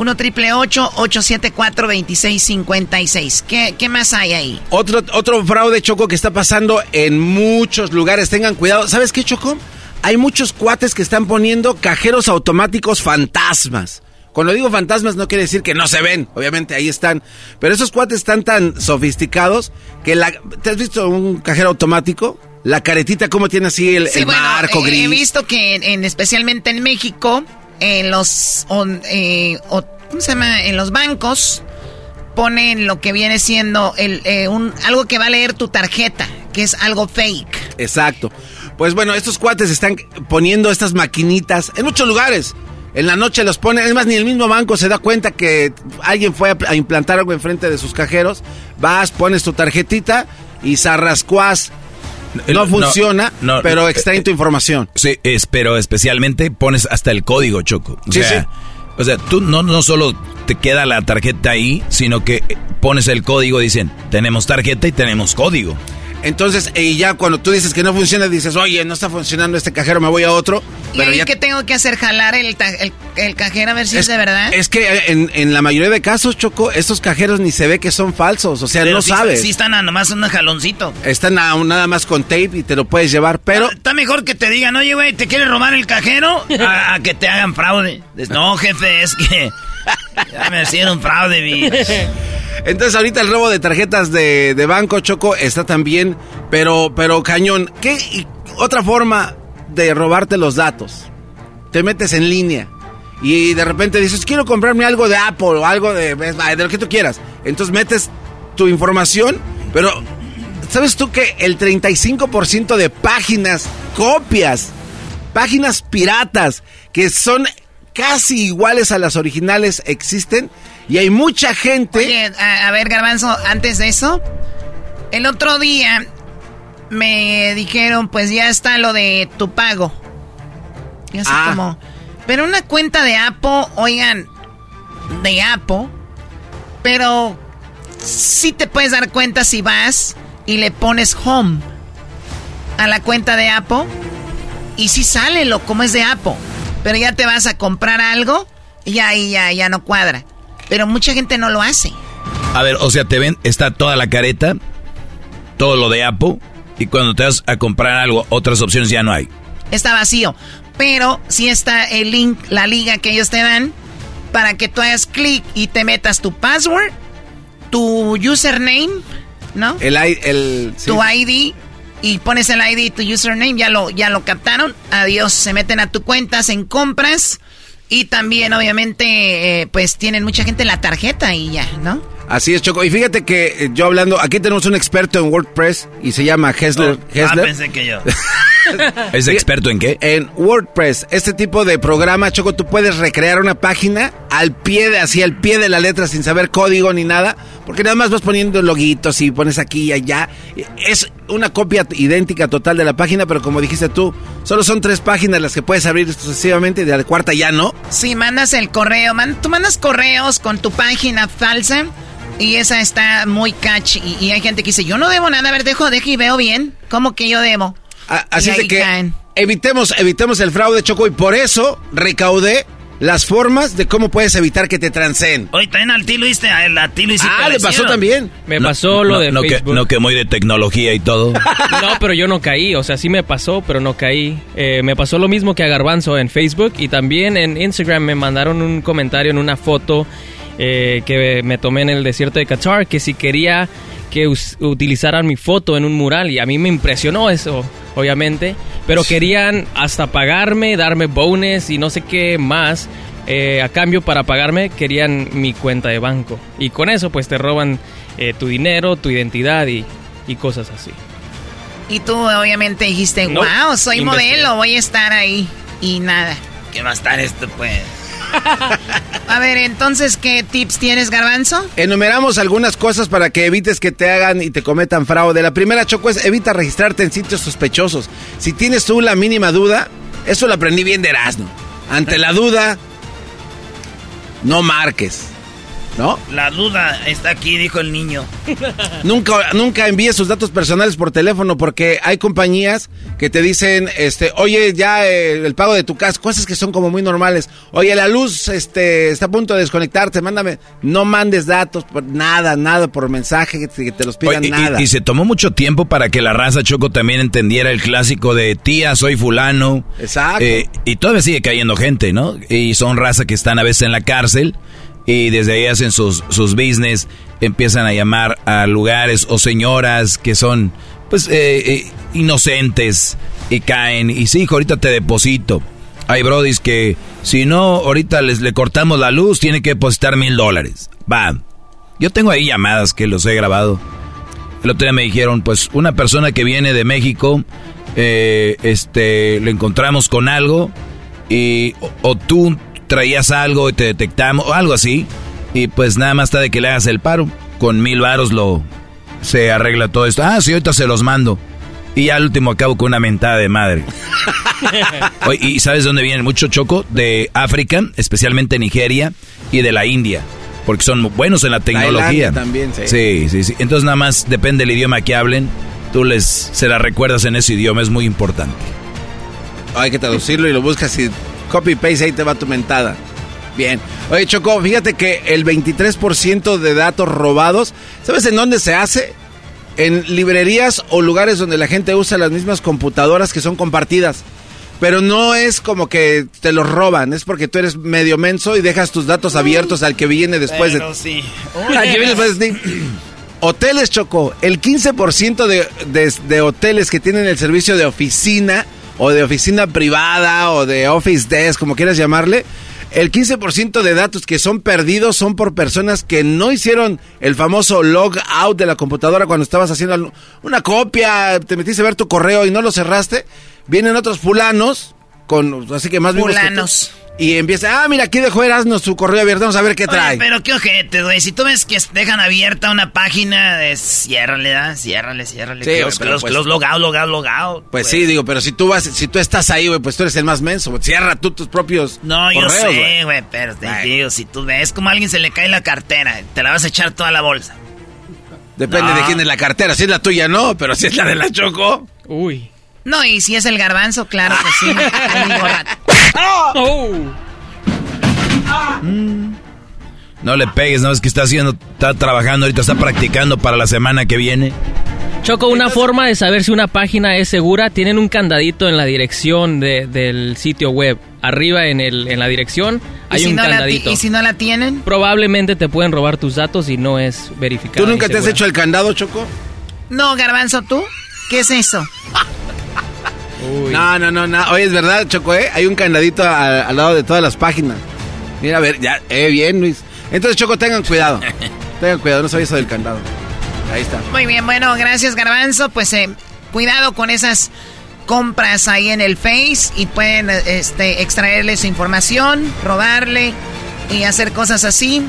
1 triple 874 2656 ¿Qué, ¿Qué más hay ahí? Otro, otro fraude, Choco, que está pasando en muchos lugares. Tengan cuidado. ¿Sabes qué, Choco? Hay muchos cuates que están poniendo cajeros automáticos fantasmas. Cuando digo fantasmas no quiere decir que no se ven, obviamente ahí están. Pero esos cuates están tan sofisticados que la... ¿Te has visto un cajero automático? La caretita como tiene así el, Sí, el bueno, marco gris. He visto que en, en- especialmente en México, en los eh, o- ¿cómo se llama? En los bancos ponen lo que viene siendo el, eh, un, algo que va a leer tu tarjeta, que es algo fake. Exacto. Pues bueno, estos cuates están poniendo estas maquinitas en muchos lugares. En la noche los ponen, es más, ni el mismo banco se da cuenta que alguien fue a, a implantar algo enfrente de sus cajeros. Vas, pones tu tarjetita y zarrascuás. No funciona, no, pero eh, extraen tu información. Sí, es, pero especialmente pones hasta el código, Choco. O Sí, sea, sí. O sea, tú no, no solo te queda la tarjeta ahí, sino que pones el código, dicen, tenemos tarjeta y tenemos código. Entonces, y ya cuando tú dices que no funciona, dices, oye, no está funcionando este cajero, me voy a otro. ¿Y Pero ahí ya qué tengo que hacer? ¿Jalar el, el, el cajero a ver si es, de verdad? Es que eh, en, en la mayoría de casos, Choco, estos cajeros ni se ve que son falsos. O sea, Pero no sabes. Sí están a nomás un jaloncito. Están a- nada más con tape y te lo puedes llevar, pero... Está mejor que te digan, oye, güey, ¿te quieres robar el cajero? A, a que te hagan fraude. No, jefe, es que ya me hicieron fraude. Entonces ahorita el robo de tarjetas de, de banco, Choco, está también, pero, pero cañón. ¿Qué otra forma de robarte los datos? Te metes en línea y de repente dices, quiero comprarme algo de Apple o algo de, de lo que tú quieras. Entonces metes tu información, pero ¿sabes tú que el 35% de páginas, copias, páginas piratas, que son casi iguales a las originales, existen? Y hay mucha gente... Oye, a, a ver, Garbanzo, antes de eso, el otro día me dijeron, pues ya está lo de tu pago. Y así Ah. como... Pero una cuenta de Apple, oigan, de Apple, pero sí te puedes dar cuenta si vas y le pones home a la cuenta de Apple y sí sale lo como es de Apple. Pero ya te vas a comprar algo y ya ahí ya, ya no cuadra. Pero mucha gente no lo hace. A ver, o sea, te ven, está toda la careta, todo lo de Apple, y cuando te vas a comprar algo, otras opciones ya no hay. Está vacío. Pero sí está el link, la liga que ellos te dan para que tú hagas clic y te metas tu password, tu username, ¿no? El, el, sí. Tu ID y pones el ID tu username, ya lo, ya lo captaron. Adiós, se meten a tu cuenta, hacen compras y también obviamente eh, pues tienen mucha gente la tarjeta y ya, ¿no? Así es, Choco. Y fíjate que eh, yo hablando, aquí tenemos un experto en WordPress y se llama Hessler. Ah, Hessler. pensé que yo. ¿Es experto en qué? En WordPress, este tipo de programa, Choco, tú puedes recrear una página al pie de, así al pie de la letra sin saber código ni nada, porque nada más vas poniendo loguitos y pones aquí y allá. Es una copia idéntica total de la página, pero como dijiste tú, solo son tres páginas las que puedes abrir sucesivamente y de la cuarta ya no. Si mandas el correo, man- tú mandas correos con tu página falsa y esa está muy catchy. Y, y hay gente que dice, yo no debo nada, a ver, dejo, dejo y veo bien. ¿Cómo que yo debo? A- Así Y es de que caen. evitemos, evitemos el fraude, Choco, y por eso recaudé las formas de cómo puedes evitar que te transeen. Oye, también al Tilo, ¿viste? A la Tilo y sí Ah, te le lo pasó también. Me No, pasó lo no, de no que, Facebook. no que muy de tecnología y todo. No, pero yo no caí. O sea, sí me pasó, pero no caí. Eh, me pasó lo mismo que a Garbanzo en Facebook y también en Instagram me mandaron un comentario en una foto eh, que me tomé en el desierto de Qatar que si quería que utilizaran mi foto en un mural y a mí me impresionó eso, obviamente. Pero querían hasta pagarme, darme bonus y no sé qué más. Eh, a cambio para pagarme querían mi cuenta de banco. Y con eso pues te roban eh, tu dinero, tu identidad y, y cosas así. Y tú obviamente dijiste, No, wow, soy investigué. modelo, voy a estar ahí. Y nada. ¿Qué va a estar esto, pues? A ver, entonces, ¿qué tips tienes, Garbanzo? Enumeramos algunas cosas para que evites que te hagan y te cometan fraude. La primera, Choco, es evita registrarte en sitios sospechosos. Si tienes tú la mínima duda, eso lo aprendí bien de Erasmo. Ante la duda, no marques. ¿No? La duda está aquí, dijo el niño. Nunca, nunca envíes sus datos personales por teléfono porque hay compañías que te dicen, este, oye, ya eh, el pago de tu casa, cosas que son como muy normales. Oye, la luz, este, está a punto de desconectarte, mándame. No mandes datos, por nada, nada por mensaje, que te, que te los pidan Oye, y- nada. Y, se tomó mucho tiempo para que la raza Choco también entendiera el clásico de tía, soy fulano. Exacto. Eh, y todavía sigue cayendo gente, ¿no? Y son raza que están a veces en la cárcel y desde ahí hacen sus, sus business, empiezan a llamar a lugares o señoras que son, pues, eh, eh, inocentes y caen. Y sí, hijo, ahorita te deposito. Hay brodis que si no, ahorita les le cortamos la luz, tiene que depositar mil dólares. Va. Yo tengo ahí llamadas que los he grabado. El otro día me dijeron, pues, una persona que viene de México, eh, este, le encontramos con algo y o tú traías algo y te detectamos o algo así y pues nada más está de que le hagas el paro. Con mil varos lo se arregla todo esto. Ah, sí, ahorita se los mando. Y al último acabo con una mentada de madre. Oye, ¿Y sabes dónde vienen mucho choco? De África, especialmente Nigeria y de la India. Porque son buenos en la tecnología. También, sí. Sí, sí, sí. Entonces nada más depende del idioma que hablen. Tú les se la recuerdas en ese idioma, es muy importante. Hay que traducirlo y lo buscas y copy paste ahí te va tu mentada. Bien. Oye, Choco, fíjate que el 23% de datos robados, ¿sabes en dónde se hace? En librerías o lugares donde la gente usa las mismas computadoras que son compartidas. pero no es como que te los roban, es porque tú eres medio menso y dejas tus datos abiertos al que viene después Pero de sí. al que viene después de ti. Hoteles Choco, el 15% de, de, de hoteles que tienen el servicio de oficina o de oficina privada o de office desk, como quieras llamarle, el 15% de datos que son perdidos son por personas que no hicieron el famoso log out de la computadora cuando estabas haciendo una copia, te metiste a ver tu correo y no lo cerraste. Vienen otros fulanos, con, así que más vivos que Fulanos. y empieza, ah, mira, aquí dejó Erasmo su correo abierto, vamos a ver qué Oye, trae. pero qué ojete, güey. Si tú ves que dejan abierta una página, ciérrale, ¿da? Ciérrale, ciérrale. Sí, Que los, pues- los logado, logado, logado. Pues sí, digo, pero si tú vas, si tú estás ahí, güey, pues tú eres el más menso. Cierra tú tus propios No, yo sé, güey, pero te digo, si tú ves como a alguien se le cae la cartera, te la vas a echar toda la bolsa. Depende No. de quién es la cartera. Si es la tuya, no, pero si es la de la Choco. Uy. No, y si es el garbanzo, claro que sí. Amigo rato. No le pegues, no es que está haciendo, está trabajando ahorita, está practicando para la semana que viene. Choco, una forma de saber si una página es segura, tienen un candadito en la dirección de- del sitio web. Arriba en, el, en la dirección ¿Y hay si un no candadito. ¿Y si no la tienen? Probablemente te pueden robar tus datos y no es verificado. ¿Tú nunca te has hecho el candado, Choco? No, garbanzo, ¿tú? ¿Qué es eso? No, no, no, no. Oye, es verdad, Choco, ¿eh? Hay un candadito a- al lado de todas las páginas. Mira, a ver, ya, eh, bien, Luis. Entonces, Choco, tengan cuidado. tengan cuidado, no sabía eso del candado. Ahí está. Muy bien, bueno, gracias Garbanzo. Pues eh, cuidado con esas compras ahí en el Face y pueden este, extraerle su información, robarle y hacer cosas así.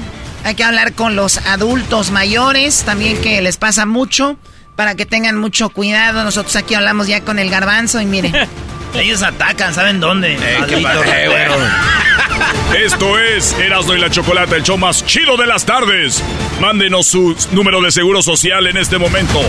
Hay que hablar con los adultos mayores también que les pasa mucho para que tengan mucho cuidado. Nosotros aquí hablamos ya con el Garbanzo y mire. Ellos atacan, ¿saben dónde? Maldito eh, ratero. Esto es Erasmo y la Chocolata, el show más chido de las tardes. Mándenos su número de seguro social en este momento.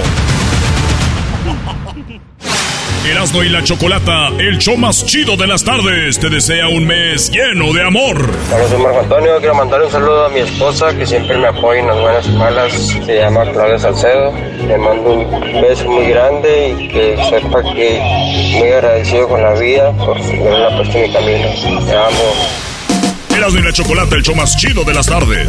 Erasmo y la Chocolata, el show más chido de las tardes, te desea un mes lleno de amor. Hola, soy Marco Antonio. Quiero mandar un saludo a mi esposa que siempre me apoya en las buenas y malas. Se llama Claudia Salcedo. Le mando un beso muy grande y que sepa que muy agradecido con la vida por haberla puesto en mi camino. Te amo. Erasmo y la Chocolata, el show más chido de las tardes.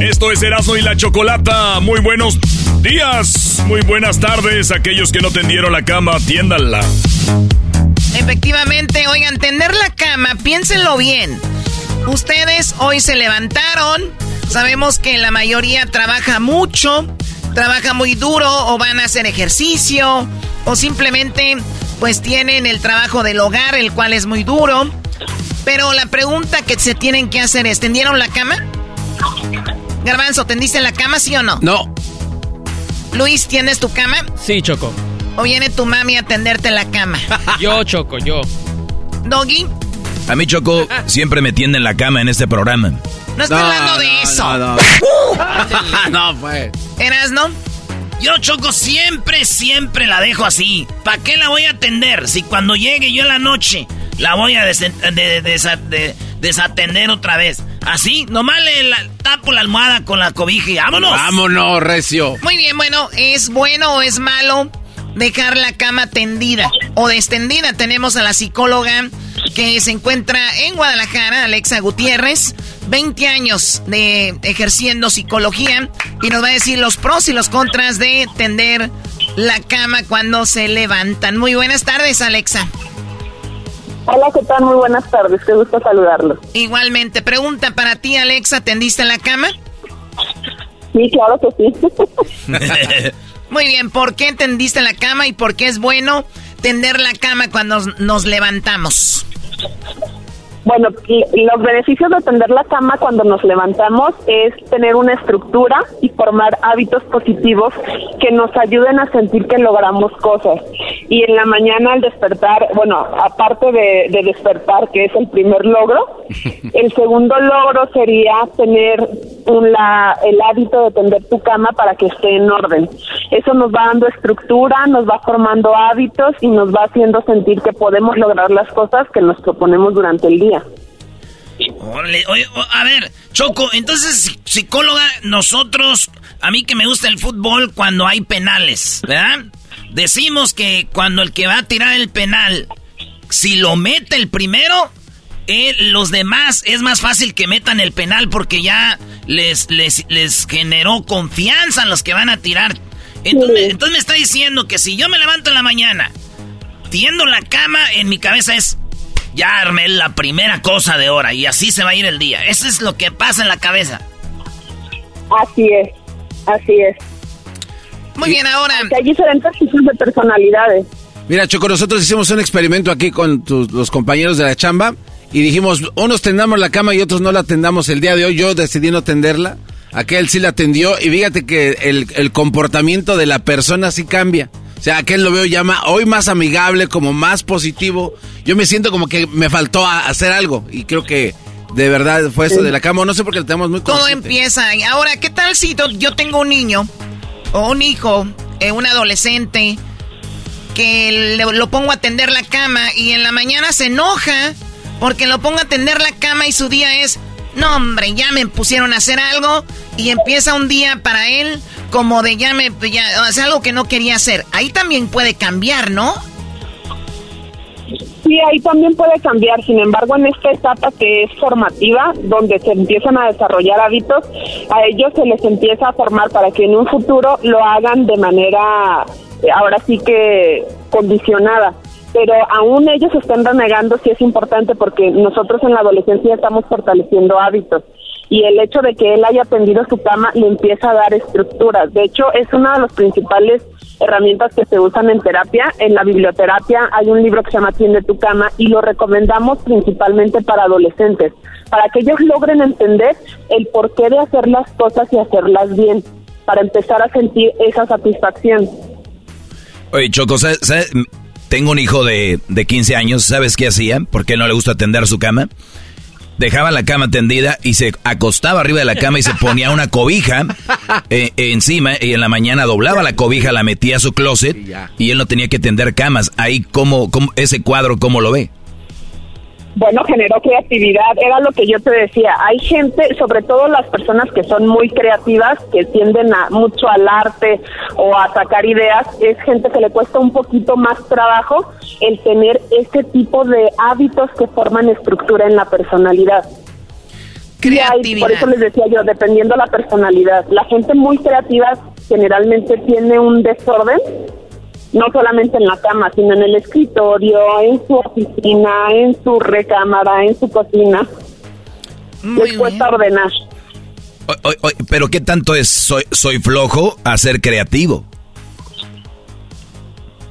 Esto es Erasmo y la Chocolata. Muy buenos días, muy buenas tardes. Aquellos que no tendieron la cama, tiéndanla. Efectivamente, oigan, tender la cama, piénsenlo bien. Ustedes hoy se levantaron, sabemos que la mayoría trabaja mucho, trabaja muy duro o van a hacer ejercicio o simplemente pues tienen el trabajo del hogar, el cual es muy duro. Pero la pregunta que se tienen que hacer es, ¿tendieron la cama? Garbanzo, ¿tendiste la cama, sí o no? No. Luis, ¿tienes tu cama? Sí, Choco. ¿O viene tu mami a tenderte la cama? Yo, Choco, yo. Doggy, A mí, Choco, siempre me tienden la cama en este programa. no estoy hablando de eso. No, no, pues. ¿Eras, no? Yo, Choco, siempre, siempre la dejo así. ¿Para qué la voy a atender? Si cuando llegue yo en la noche la voy a de- de- desatender otra vez. Así, nomás le la- tapo la almohada con la cobija y vámonos. Vámonos, recio. Muy bien, bueno, ¿es bueno o es malo dejar la cama tendida o destendida? Tenemos a la psicóloga que se encuentra en Guadalajara, Alexa Gutiérrez, 20 años de ejerciendo psicología y nos va a decir los pros y los contras de tender la cama cuando se levantan. Muy buenas tardes, Alexa. Hola, ¿qué tal? Muy buenas tardes, qué gusto saludarlos. Igualmente, pregunta para ti, Alexa, ¿tendiste la cama? Sí, claro que sí. Muy bien, ¿por qué tendiste la cama y por qué es bueno tender la cama cuando nos- nos levantamos? Bueno, los beneficios de tender la cama cuando nos levantamos es tener una estructura y formar hábitos positivos que nos ayuden a sentir que logramos cosas. Y en la mañana al despertar, bueno, aparte de, despertar, que es el primer logro, el segundo logro sería tener el hábito de tender tu cama para que esté en orden. Eso nos va dando estructura, nos va formando hábitos y nos va haciendo sentir que podemos lograr las cosas que nos proponemos durante el día. A ver, Choco, entonces, psicóloga, nosotros, a mí que me gusta el fútbol cuando hay penales, ¿verdad? Decimos que cuando el que va a tirar el penal, si lo mete el primero, eh, los demás es más fácil que metan el penal porque ya les, les, les generó confianza a los que van a tirar. Entonces, entonces me está diciendo que si yo me levanto en la mañana, tiendo la cama, en mi cabeza es, ya armé la primera cosa de hora y así se va a ir el día. Eso es lo que pasa en la cabeza. Así es, así es. Muy bien, ahora. hay diferentes tipos de personalidades. Mira, Choco, nosotros hicimos un experimento aquí con los compañeros de la chamba y dijimos, unos tendamos la cama y otros no la tendamos el día de hoy. Yo decidí no tenderla, aquel sí la tendió y fíjate que el, el comportamiento de la persona sí cambia. O sea, aquel lo veo ya hoy más amigable, como más positivo. Yo me siento como que me faltó hacer algo y creo que de verdad fue eso de la cama. No sé por qué lo tenemos muy Todo empieza. Ahora, ¿qué tal si yo tengo un niño o un hijo, eh, un adolescente, que lo pongo a tender la cama y en la mañana se enoja porque lo pongo a tender la cama y su día es, no hombre, ya me pusieron a hacer algo y empieza un día para él como de ya me, ya, algo que no quería hacer. Ahí también puede cambiar, ¿no? Sí, ahí también puede cambiar. Sin embargo, en esta etapa que es formativa, donde se empiezan a desarrollar hábitos, a ellos se les empieza a formar para que en un futuro lo hagan de manera, eh, ahora sí que condicionada. Pero aún ellos están renegando, sí es importante porque nosotros en la adolescencia estamos fortaleciendo hábitos y el hecho de que él haya tendido su cama le empieza a dar estructuras. De hecho, es una de las principales herramientas que se usan en terapia. En la biblioterapia hay un libro que se llama Tiende tu cama y lo recomendamos principalmente para adolescentes, para que ellos logren entender el porqué de hacer las cosas y hacerlas bien, para empezar a sentir esa satisfacción. Oye, Choco, tengo un hijo de, de 15 años, ¿sabes qué hacía? ¿Por qué no le gusta tender su cama? dejaba la cama tendida y se acostaba arriba de la cama y se ponía una cobija eh, encima y en la mañana doblaba la cobija, la metía a su closet y él no tenía que tender camas. Ahí, ¿cómo, cómo ese cuadro, cómo lo ve? Bueno, generó creatividad, era lo que yo te decía. Hay gente, sobre todo las personas que son muy creativas, que tienden a mucho al arte o a sacar ideas, es gente que le cuesta un poquito más trabajo el tener este tipo de hábitos que forman estructura en la personalidad. Creatividad. por eso les decía yo, dependiendo la personalidad. La gente muy creativa generalmente tiene un desorden no solamente en la cama, sino en el escritorio, en su oficina, en su recámara, en su cocina. Muy Les cuesta ordenar. pero ¿qué tanto es soy, soy flojo a ser creativo?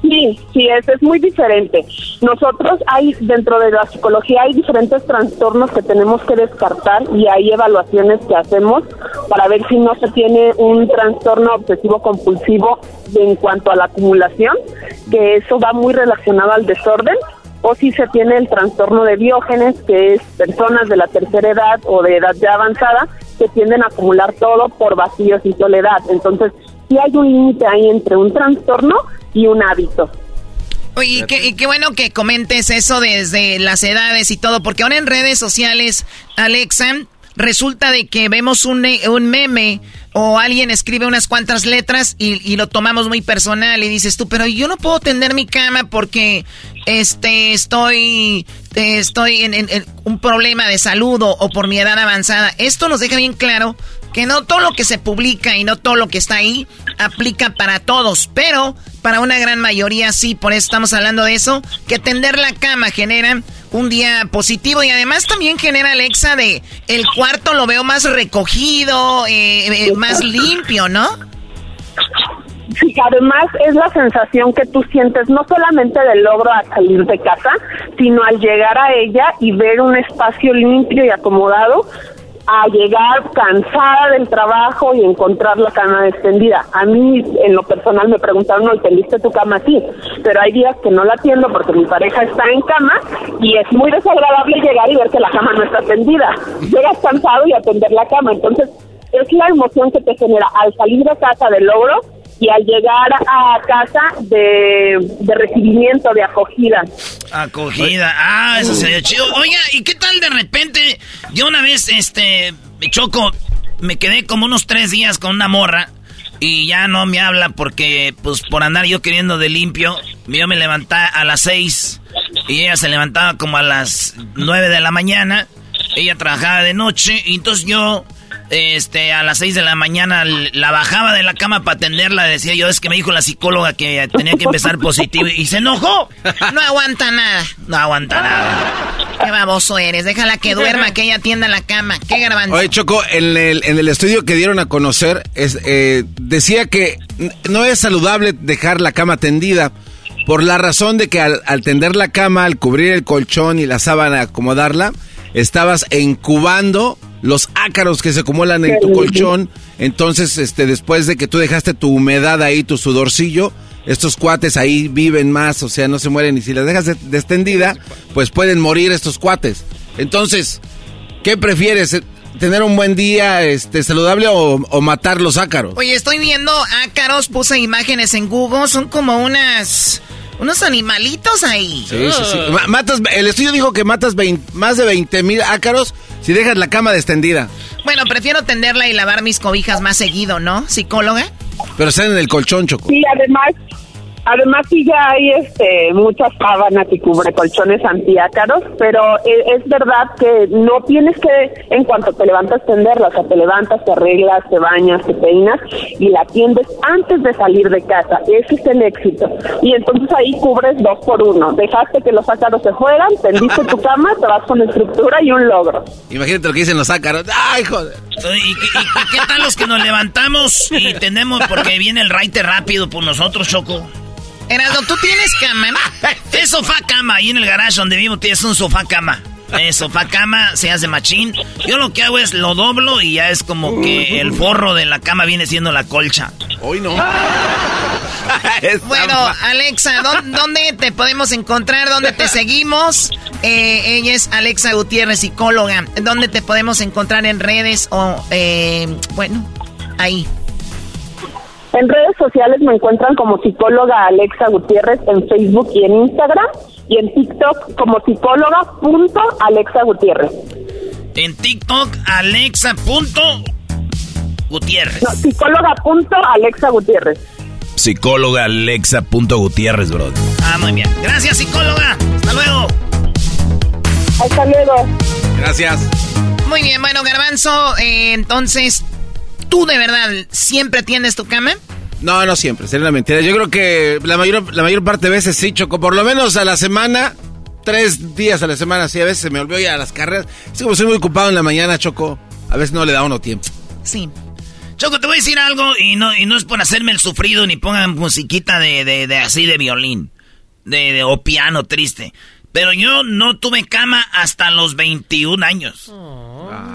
Sí, sí, es, es muy diferente. Nosotros hay, dentro de la psicología hay diferentes trastornos que tenemos que descartar y hay evaluaciones que hacemos para ver si no se tiene un trastorno obsesivo compulsivo en cuanto a la acumulación, que eso va muy relacionado al desorden, o si se tiene el trastorno de biógenes, que es personas de la tercera edad o de edad ya avanzada que tienden a acumular todo por vacíos y soledad. Entonces, sí hay un límite ahí entre un trastorno y un hábito. Oye, y qué, bueno que comentes eso desde las edades y todo, porque ahora en redes sociales, Alexa, resulta de que vemos un, un meme o alguien escribe unas cuantas letras y, lo tomamos muy personal y dices tú, pero yo no puedo tender mi cama porque este estoy estoy en, un problema de salud o, por mi edad avanzada. Esto nos deja bien claro que no todo lo que se publica y no todo lo que está ahí aplica para todos, pero para una gran mayoría sí, por eso estamos hablando de eso, que tender la cama genera un día positivo y además también genera Alexa de el cuarto lo veo más recogido, eh, eh, más limpio, ¿no? Sí, además es la sensación que tú sientes no solamente del logro al salir de casa, sino al llegar a ella y ver un espacio limpio y acomodado, a llegar cansada del trabajo y encontrar la cama extendida. A mí, en lo personal, me preguntaron, ¿no, ¿tendiste tu cama aquí? Pero hay días que no la atiendo porque mi pareja está en cama y es muy desagradable llegar y ver que la cama no está tendida. Llegas cansado y atender la cama. Entonces, es la emoción que te genera al salir de casa del logro y al llegar a casa de, de recibimiento, de acogida. Acogida, ah, eso sería chido. Oiga, ¿y qué tal de repente? Yo una vez, este, me choco, me quedé como unos tres días con una morra y ya no me habla porque, pues, por andar yo queriendo de limpio, yo me levantaba a las seis y ella se levantaba como a las nueve de la mañana. Ella trabajaba de noche y entonces yo este, a las 6 de la mañana la bajaba de la cama para atenderla. Decía yo, es que me dijo la psicóloga que tenía que empezar positivo y se enojó. No aguanta nada. No aguanta nada. Qué baboso eres. Déjala que duerma, que ella atienda la cama. Qué garbanzo. Oye, Choco, en el, en el estudio que dieron a conocer, es, eh, decía que no es saludable dejar la cama tendida. Por la razón de que al, al tender la cama, al cubrir el colchón y la sábana, acomodarla, estabas incubando los ácaros que se acumulan en tu colchón. Entonces, este, después de que tú dejaste tu humedad ahí, tu sudorcillo, estos cuates ahí viven más, o sea, no se mueren. Y si las dejas extendida, pues pueden morir estos cuates. Entonces, ¿qué prefieres? ¿Tener un buen día este, saludable o, o matar los ácaros? Oye, estoy viendo ácaros, puse imágenes en Google, son como unas unos animalitos ahí. Sí, sí, sí. Matas, el estudio dijo que matas más de 20 mil ácaros si dejas la cama extendida. Bueno, prefiero tenderla y lavar mis cobijas más seguido, ¿no? ¿Psicóloga? Pero están en el colchón, Choco. Sí, además, Además sí ya hay este muchas sábanas y cubre colchones antiácaros, pero e, es, verdad que no tienes que en cuanto te levantas tenderla, o sea, te levantas, te arreglas, te bañas, te peinas y la tiendes antes de salir de casa. Ese es el éxito. Y entonces ahí cubres dos por uno. Dejaste que los ácaros se fueran, tendiste tu cama, te vas con estructura y un logro. Imagínate lo que dicen los ácaros. ¡Ay, joder! ¿Y, qué tal los que nos levantamos y tenemos, porque viene el raite rápido por nosotros, Choco? Erasmo, ¿tú tienes cama? Es sofá cama. Ahí en el garage donde vivo tienes un sofá cama. Es sofá cama, se hace machín. Yo lo que hago es lo doblo y ya es como que el forro de la cama viene siendo la colcha. Hoy no. bueno, Alexa, ¿dónde te podemos encontrar? ¿Dónde te seguimos? Eh, ella es Alexa Gutiérrez, psicóloga. ¿Dónde te podemos encontrar en redes o, eh, bueno, ahí? En redes sociales me encuentran como psicóloga Alexa Gutiérrez en Facebook y en Instagram y en TikTok como psicóloga punto Alexa Gutiérrez. En TikTok Alexa punto Gutiérrez. No, psicóloga punto Alexa Gutiérrez. Psicóloga Alexa punto Gutiérrez, bro. Ah, muy bien. Gracias, psicóloga. Hasta luego. Hasta luego. Gracias. Muy bien, bueno, Garbanzo, eh, entonces ¿Tú de verdad siempre tienes tu cama? No, no siempre, sería una mentira. Yo creo que la mayor, la mayor parte de veces sí, Choco. Por lo menos a la semana, tres días a la semana, sí. A veces se me olvidó ya las carreras. Sí, como soy muy ocupado en la mañana, Choco, a veces no le da uno tiempo. Sí. Choco, te voy a decir algo y no, y no es por hacerme el sufrido ni pongan musiquita de, de, de así de violín. De, de, o piano triste. Pero yo no tuve cama hasta los 21 años.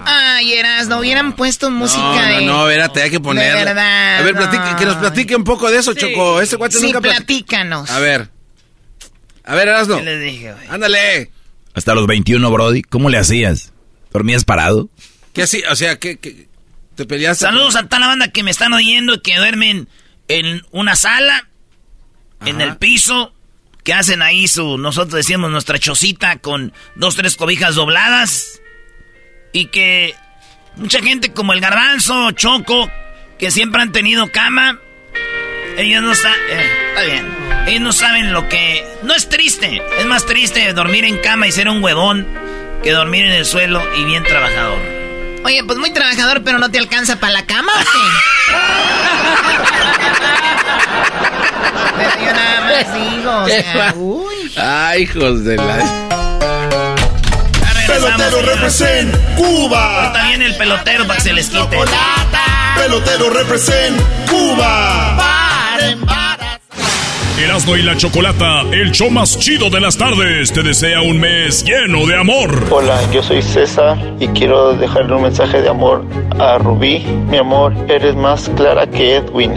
Ay, Eras, no hubieran puesto música. No, no, no, espérate, hay que poner. De verdad. A ver, que nos platique un poco de eso, Choco. Ese sí, nunca platícanos. A ver. A ver, Erasno. ¿Qué le dije, güey? Ándale. Hasta los 21, Brody. ¿Cómo le hacías? ¿Dormías parado? ¿Qué así? O sea, ¿qué, te peleaste? Saludos a toda la banda que me están oyendo y que duermen en una sala, en el piso, que hacen ahí su, nosotros decíamos nuestra chocita con dos, tres cobijas dobladas. Y que mucha gente como el garbanzo, Choco, que siempre han tenido cama, ellos no saben, eh, está bien, ellos no saben lo que, no es triste, es más triste dormir en cama y ser un huevón que dormir en el suelo y bien trabajador. Oye, pues muy trabajador, pero no te alcanza para la cama, ¿o pero yo nada más digo, o sea, uy. Ay, hijos de la... Pelotero represent Cuba. También el pelotero para que se les quite. Pelotero represent Cuba. Erasmo y la Chocolata, el show más chido de las tardes, te desea un mes lleno de amor. Hola, yo soy César y quiero dejarle un mensaje de amor a Rubí. Mi amor, eres más clara que Edwin,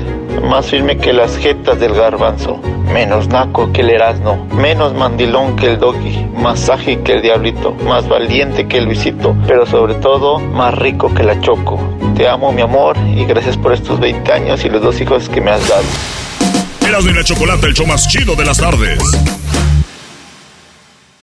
más firme que las jetas del garbanzo, menos naco que el Erasmo, menos mandilón que el Doggy, más ágil que el Diablito, más valiente que el Luisito, pero sobre todo más rico que la Choco. Te amo, mi amor, y gracias por estos 20 años y los dos hijos que me has dado. Erasmo y la Chocolata, el show más chido de las tardes.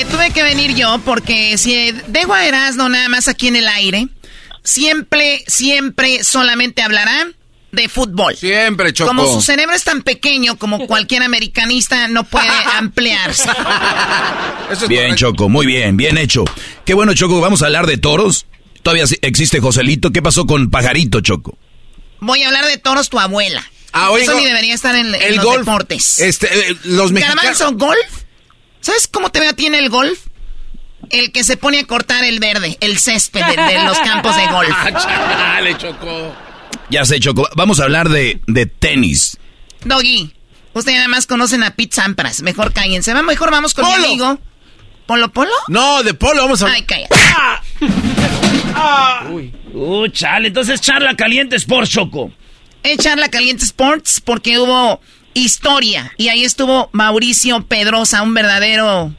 Eh, tuve que venir yo porque si dejo a Erasmo nada más aquí en el aire, siempre, siempre solamente hablará de fútbol. Siempre, Choco. Como su cerebro es tan pequeño como cualquier americanista, no puede ampliarse. Bien, Choco, muy bien, bien hecho. Qué bueno, Choco, vamos a hablar de toros. Todavía existe Joselito. ¿Qué pasó con Pajarito, Choco? Voy a hablar de toros tu abuela. Ah, oiga, Eso ni debería estar en, en el los golf, deportes. Este, eh, los mexicanos. Garbanzo, golf. ¿Sabes cómo te veo a ti en el golf? El que se pone a cortar el verde, el césped de, de los campos de golf. Dale, Choco. Ya sé, Choco. Vamos a hablar de, de tenis. Doggy, ustedes nada más conocen a Pete Sampras. Mejor cállense. Va, Mejor vamos con Polo. mi amigo. ¿Polo Polo? No, de polo, vamos a Ay, calla. Uy. Uh, chale, entonces charla caliente Sports Choco. Echar la Caliente Sports porque hubo historia. Y ahí estuvo Mauricio Pedrosa, un verdadero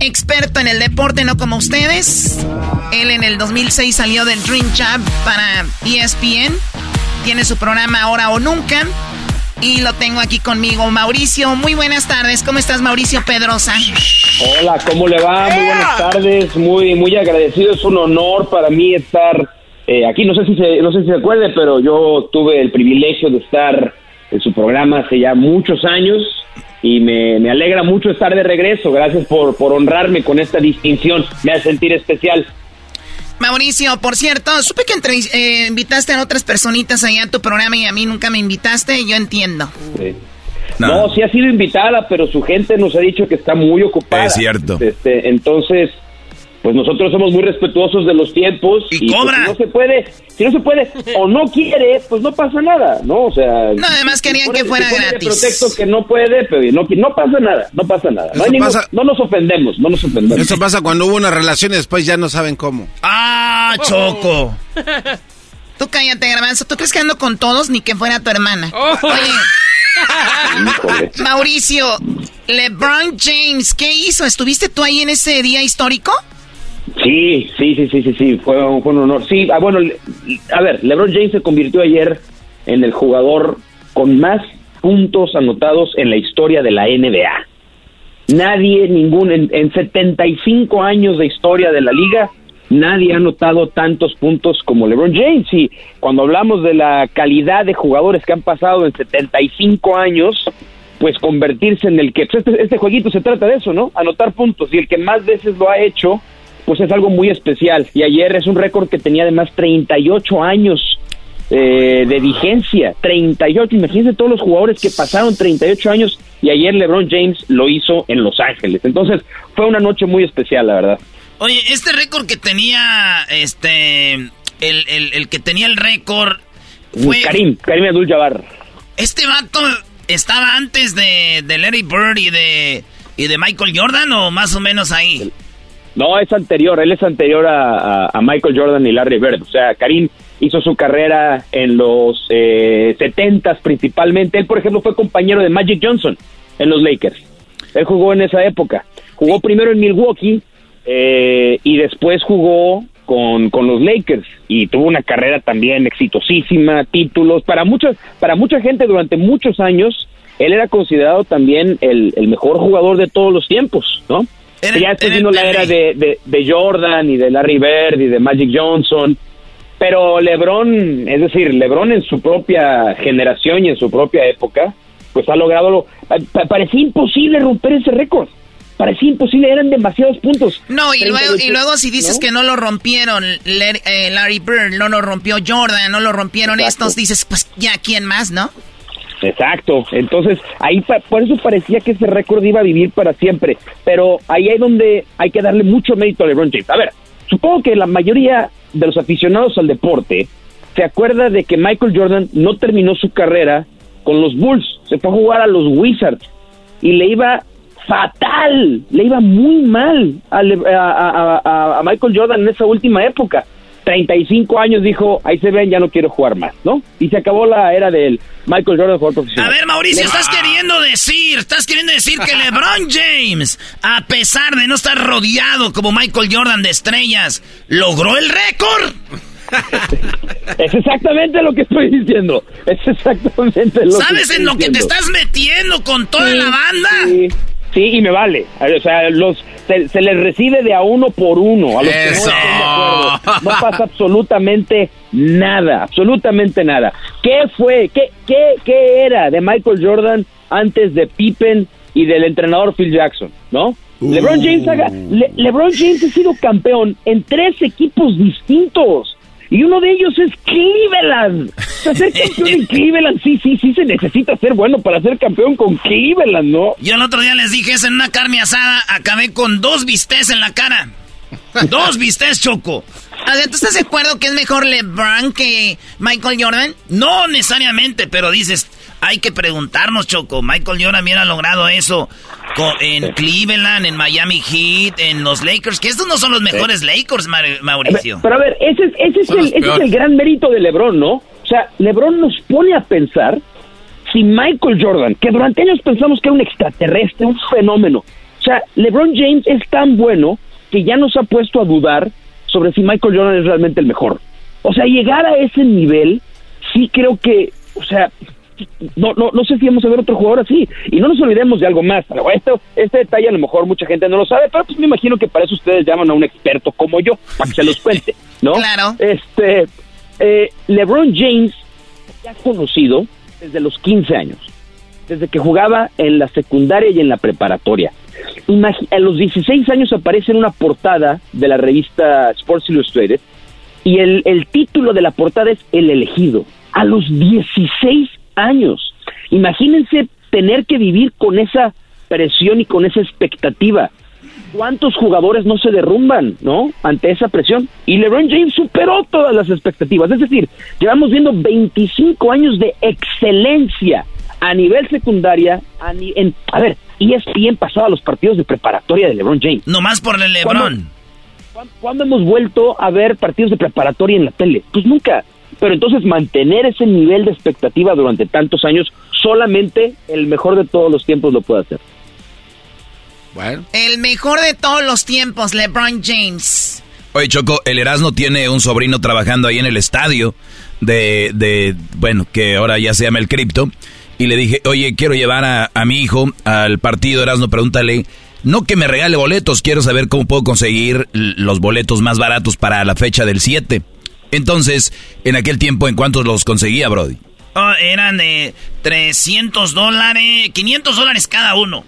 experto en el deporte, no como ustedes. Él en el 2006 salió del Dream Job para ESPN. Tiene su programa Ahora o Nunca. Y lo tengo aquí conmigo. Mauricio, muy buenas tardes. ¿Cómo estás, Mauricio Pedrosa? Hola, ¿cómo le va? Muy buenas tardes, muy muy agradecido, es un honor para mí estar eh, aquí. No sé si se, no sé si se acuerde, pero yo tuve el privilegio de estar en su programa hace ya muchos años y me, me alegra mucho estar de regreso. Gracias por, por honrarme con esta distinción, me hace sentir especial. Mauricio, por cierto, supe que eh, invitaste a otras personitas allá a tu programa y a mí nunca me invitaste, yo entiendo. Sí. No. sí ha sido invitada, pero su gente nos ha dicho que está muy ocupada. Es cierto. Este, entonces, pues nosotros somos muy respetuosos de los tiempos y, pues, cobra. si no se puede, si no se puede o no quiere, pues no pasa nada, ¿no? O sea, No, además querían se pone- que fuera se gratis. pretexto que no puede, pero no, no pasa nada, no pasa nada. No, ningún- pasa- no nos ofendemos, no nos ofendemos. Eso pasa cuando hubo una relación y después ya no saben cómo. Ah, Choco. Tú cállate, Garbanzo. ¿Tú crees que ando con todos ni que fuera tu hermana? Oye, Mauricio, LeBron James, ¿qué hizo? ¿Estuviste tú ahí en ese día histórico? Sí, sí, sí, sí, sí, sí, fue, un- honor. Sí, ah, bueno, a ver, LeBron James se convirtió ayer en el jugador con más puntos anotados en la historia de la NBA. Nadie, ningún, en, en 75 años de historia de la liga, nadie ha anotado tantos puntos como LeBron James. Y cuando hablamos de la calidad de jugadores que han pasado en 75 años, pues convertirse en el que... pues este, este jueguito se trata de eso, ¿no? Anotar puntos. Y el que más veces lo ha hecho, pues es algo muy especial. Y ayer es un récord que tenía además 38 años eh, de vigencia. 38, imagínense todos los jugadores que pasaron 38 años y ayer LeBron James lo hizo en Los Ángeles. Entonces fue una noche muy especial, la verdad. Oye, este récord que tenía, este, el, el, el que tenía el récord fue... Karim, Karim Abdul-Jabbar. ¿Este vato estaba antes de, de Larry Bird y de, y de Michael Jordan o más o menos ahí? No, es anterior, él es anterior a, Michael Jordan y Larry Bird. O sea, Karim hizo su carrera en los eh, 70s principalmente. Él, por ejemplo, fue compañero de Magic Johnson en los Lakers. Él jugó en esa época. Jugó primero en Milwaukee eh, y después jugó con, con los Lakers y tuvo una carrera también exitosísima, títulos. Para, muchos, para mucha gente durante muchos años, él era considerado también el, el mejor jugador de todos los tiempos, ¿no? Ya está viendo la era de, de, de Jordan y de Larry Bird y de Magic Johnson, pero LeBron, es decir, LeBron en su propia generación y en su propia época, pues ha logrado lo, pa- parecía imposible romper ese récord. Parecía imposible, eran demasiados puntos. No, y luego, y 38, luego si dices ¿no? que no lo rompieron eh, Larry Bird, no lo rompió Jordan, no lo rompieron Exacto. estos, dices, pues ya, ¿quién más, no? Exacto, entonces ahí pa- por eso parecía que ese récord iba a vivir para siempre, pero ahí es donde hay que darle mucho mérito a LeBron James. A ver, supongo que la mayoría de los aficionados al deporte se acuerda de que Michael Jordan no terminó su carrera con los Bulls, se fue a jugar a los Wizards y le iba fatal, le iba muy mal a, a Michael Jordan en esa última época. 35 años dijo, ahí se ven, ya no quiero jugar más, ¿no? Y se acabó la era del Michael Jordan jugador profesional. A ver, Mauricio, estás queriendo decir, estás queriendo decir que LeBron James, a pesar de no estar rodeado como Michael Jordan de estrellas, logró el récord. Es exactamente lo que estoy diciendo. Es exactamente lo que ¿Sabes estoy en lo que te diciendo. estás metiendo con toda Sí, la banda? Sí, sí, y me vale. O sea, los, se, se les recibe de a uno por uno. A los que no Eso. estén de acuerdo. No pasa absolutamente nada. Absolutamente nada. ¿Qué fue? ¿Qué, qué, qué era de Michael Jordan antes de Pippen y del entrenador Phil Jackson? ¿No? LeBron James, haga- Le- LeBron James ha sido campeón en tres equipos distintos. Y uno de ellos es Cleveland. Sea, ser campeón en Cleveland, sí, sí, sí se necesita ser bueno para ser campeón con Cleveland, ¿no? Yo el otro día les dije eso en una carne asada, acabé con dos bistecs en la cara. Dos bistecs, Choco. A ver, ¿tú estás de acuerdo que es mejor LeBron que Michael Jordan? No necesariamente, pero dices, hay que preguntarnos, Choco. Michael Jordan hubiera logrado eso co- en Cleveland, en Miami Heat, en los Lakers, que estos no son los mejores Lakers, Mar- Mauricio. Pero a ver, ese es, ese es, el, ese es el gran mérito de LeBron, ¿no? O sea, LeBron nos pone a pensar si Michael Jordan, que durante años pensamos que era un extraterrestre, un fenómeno, o sea, LeBron James es tan bueno que ya nos ha puesto a dudar sobre si Michael Jordan es realmente el mejor. O sea, llegar a ese nivel, sí creo que, o sea, no, no, no sé si vamos a ver otro jugador así. Y no nos olvidemos de algo más. Esto, este detalle a lo mejor mucha gente no lo sabe, pero pues me imagino que para eso ustedes llaman a un experto como yo, para que se los cuente, ¿no? Claro. Este, eh, LeBron James ya conocido desde los 15 años, desde que jugaba en la secundaria y en la preparatoria. A los 16 años aparece en una portada de la revista Sports Illustrated y el, el título de la portada es El elegido. A los 16 años. Imagínense tener que vivir con esa presión y con esa expectativa. ¿Cuántos jugadores no se derrumban, no? Ante esa presión. Y LeBron James superó todas las expectativas. Es decir, llevamos viendo 25 años de excelencia a nivel secundaria. A, ni- en, a ver, ESPN pasaba los partidos de preparatoria de LeBron James. Nomás por el LeBron. ¿Cuándo, cuándo hemos vuelto a ver partidos de preparatoria en la tele? Pues nunca. Pero entonces mantener ese nivel de expectativa durante tantos años, solamente el mejor de todos los tiempos lo puede hacer. Bueno. El mejor de todos los tiempos, LeBron James. Oye, Choco, el Erasmo tiene un sobrino trabajando ahí en el estadio de, de bueno, que ahora ya se llama el Cripto. Y le dije, oye, quiero llevar a, a mi hijo al partido, Erasmo, pregúntale, no que me regale boletos, quiero saber cómo puedo conseguir los boletos más baratos para la fecha del 7. Entonces, en aquel tiempo, ¿en cuántos los conseguía, Brody? Oh, eran de 300 dólares, 500 dólares cada uno.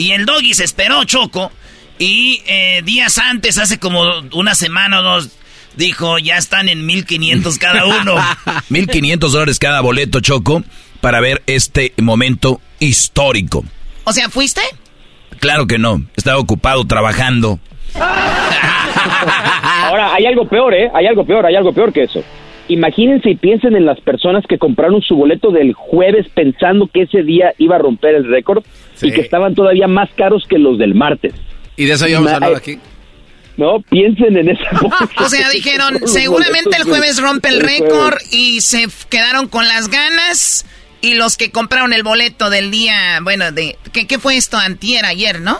Y el doggy se esperó, Choco. Y eh, días antes, hace como una semana o dos, dijo, ya están en 1500 cada uno. 1500 dólares cada boleto, Choco, para ver este momento histórico. O sea, ¿fuiste? Claro que no, estaba ocupado trabajando. Ahora, hay algo peor, ¿eh? Hay algo peor, hay algo peor que eso. Imagínense y piensen en las personas que compraron su boleto del jueves pensando que ese día iba a romper el récord y que estaban todavía más caros que los del martes. Y de eso ya hemos hablado aquí. No, piensen en esa. O sea, dijeron, seguramente el jueves rompe el récord y se quedaron con las ganas. Y los que compraron el boleto del día, bueno, de ¿qué, qué fue esto? Antier, ayer, ¿no?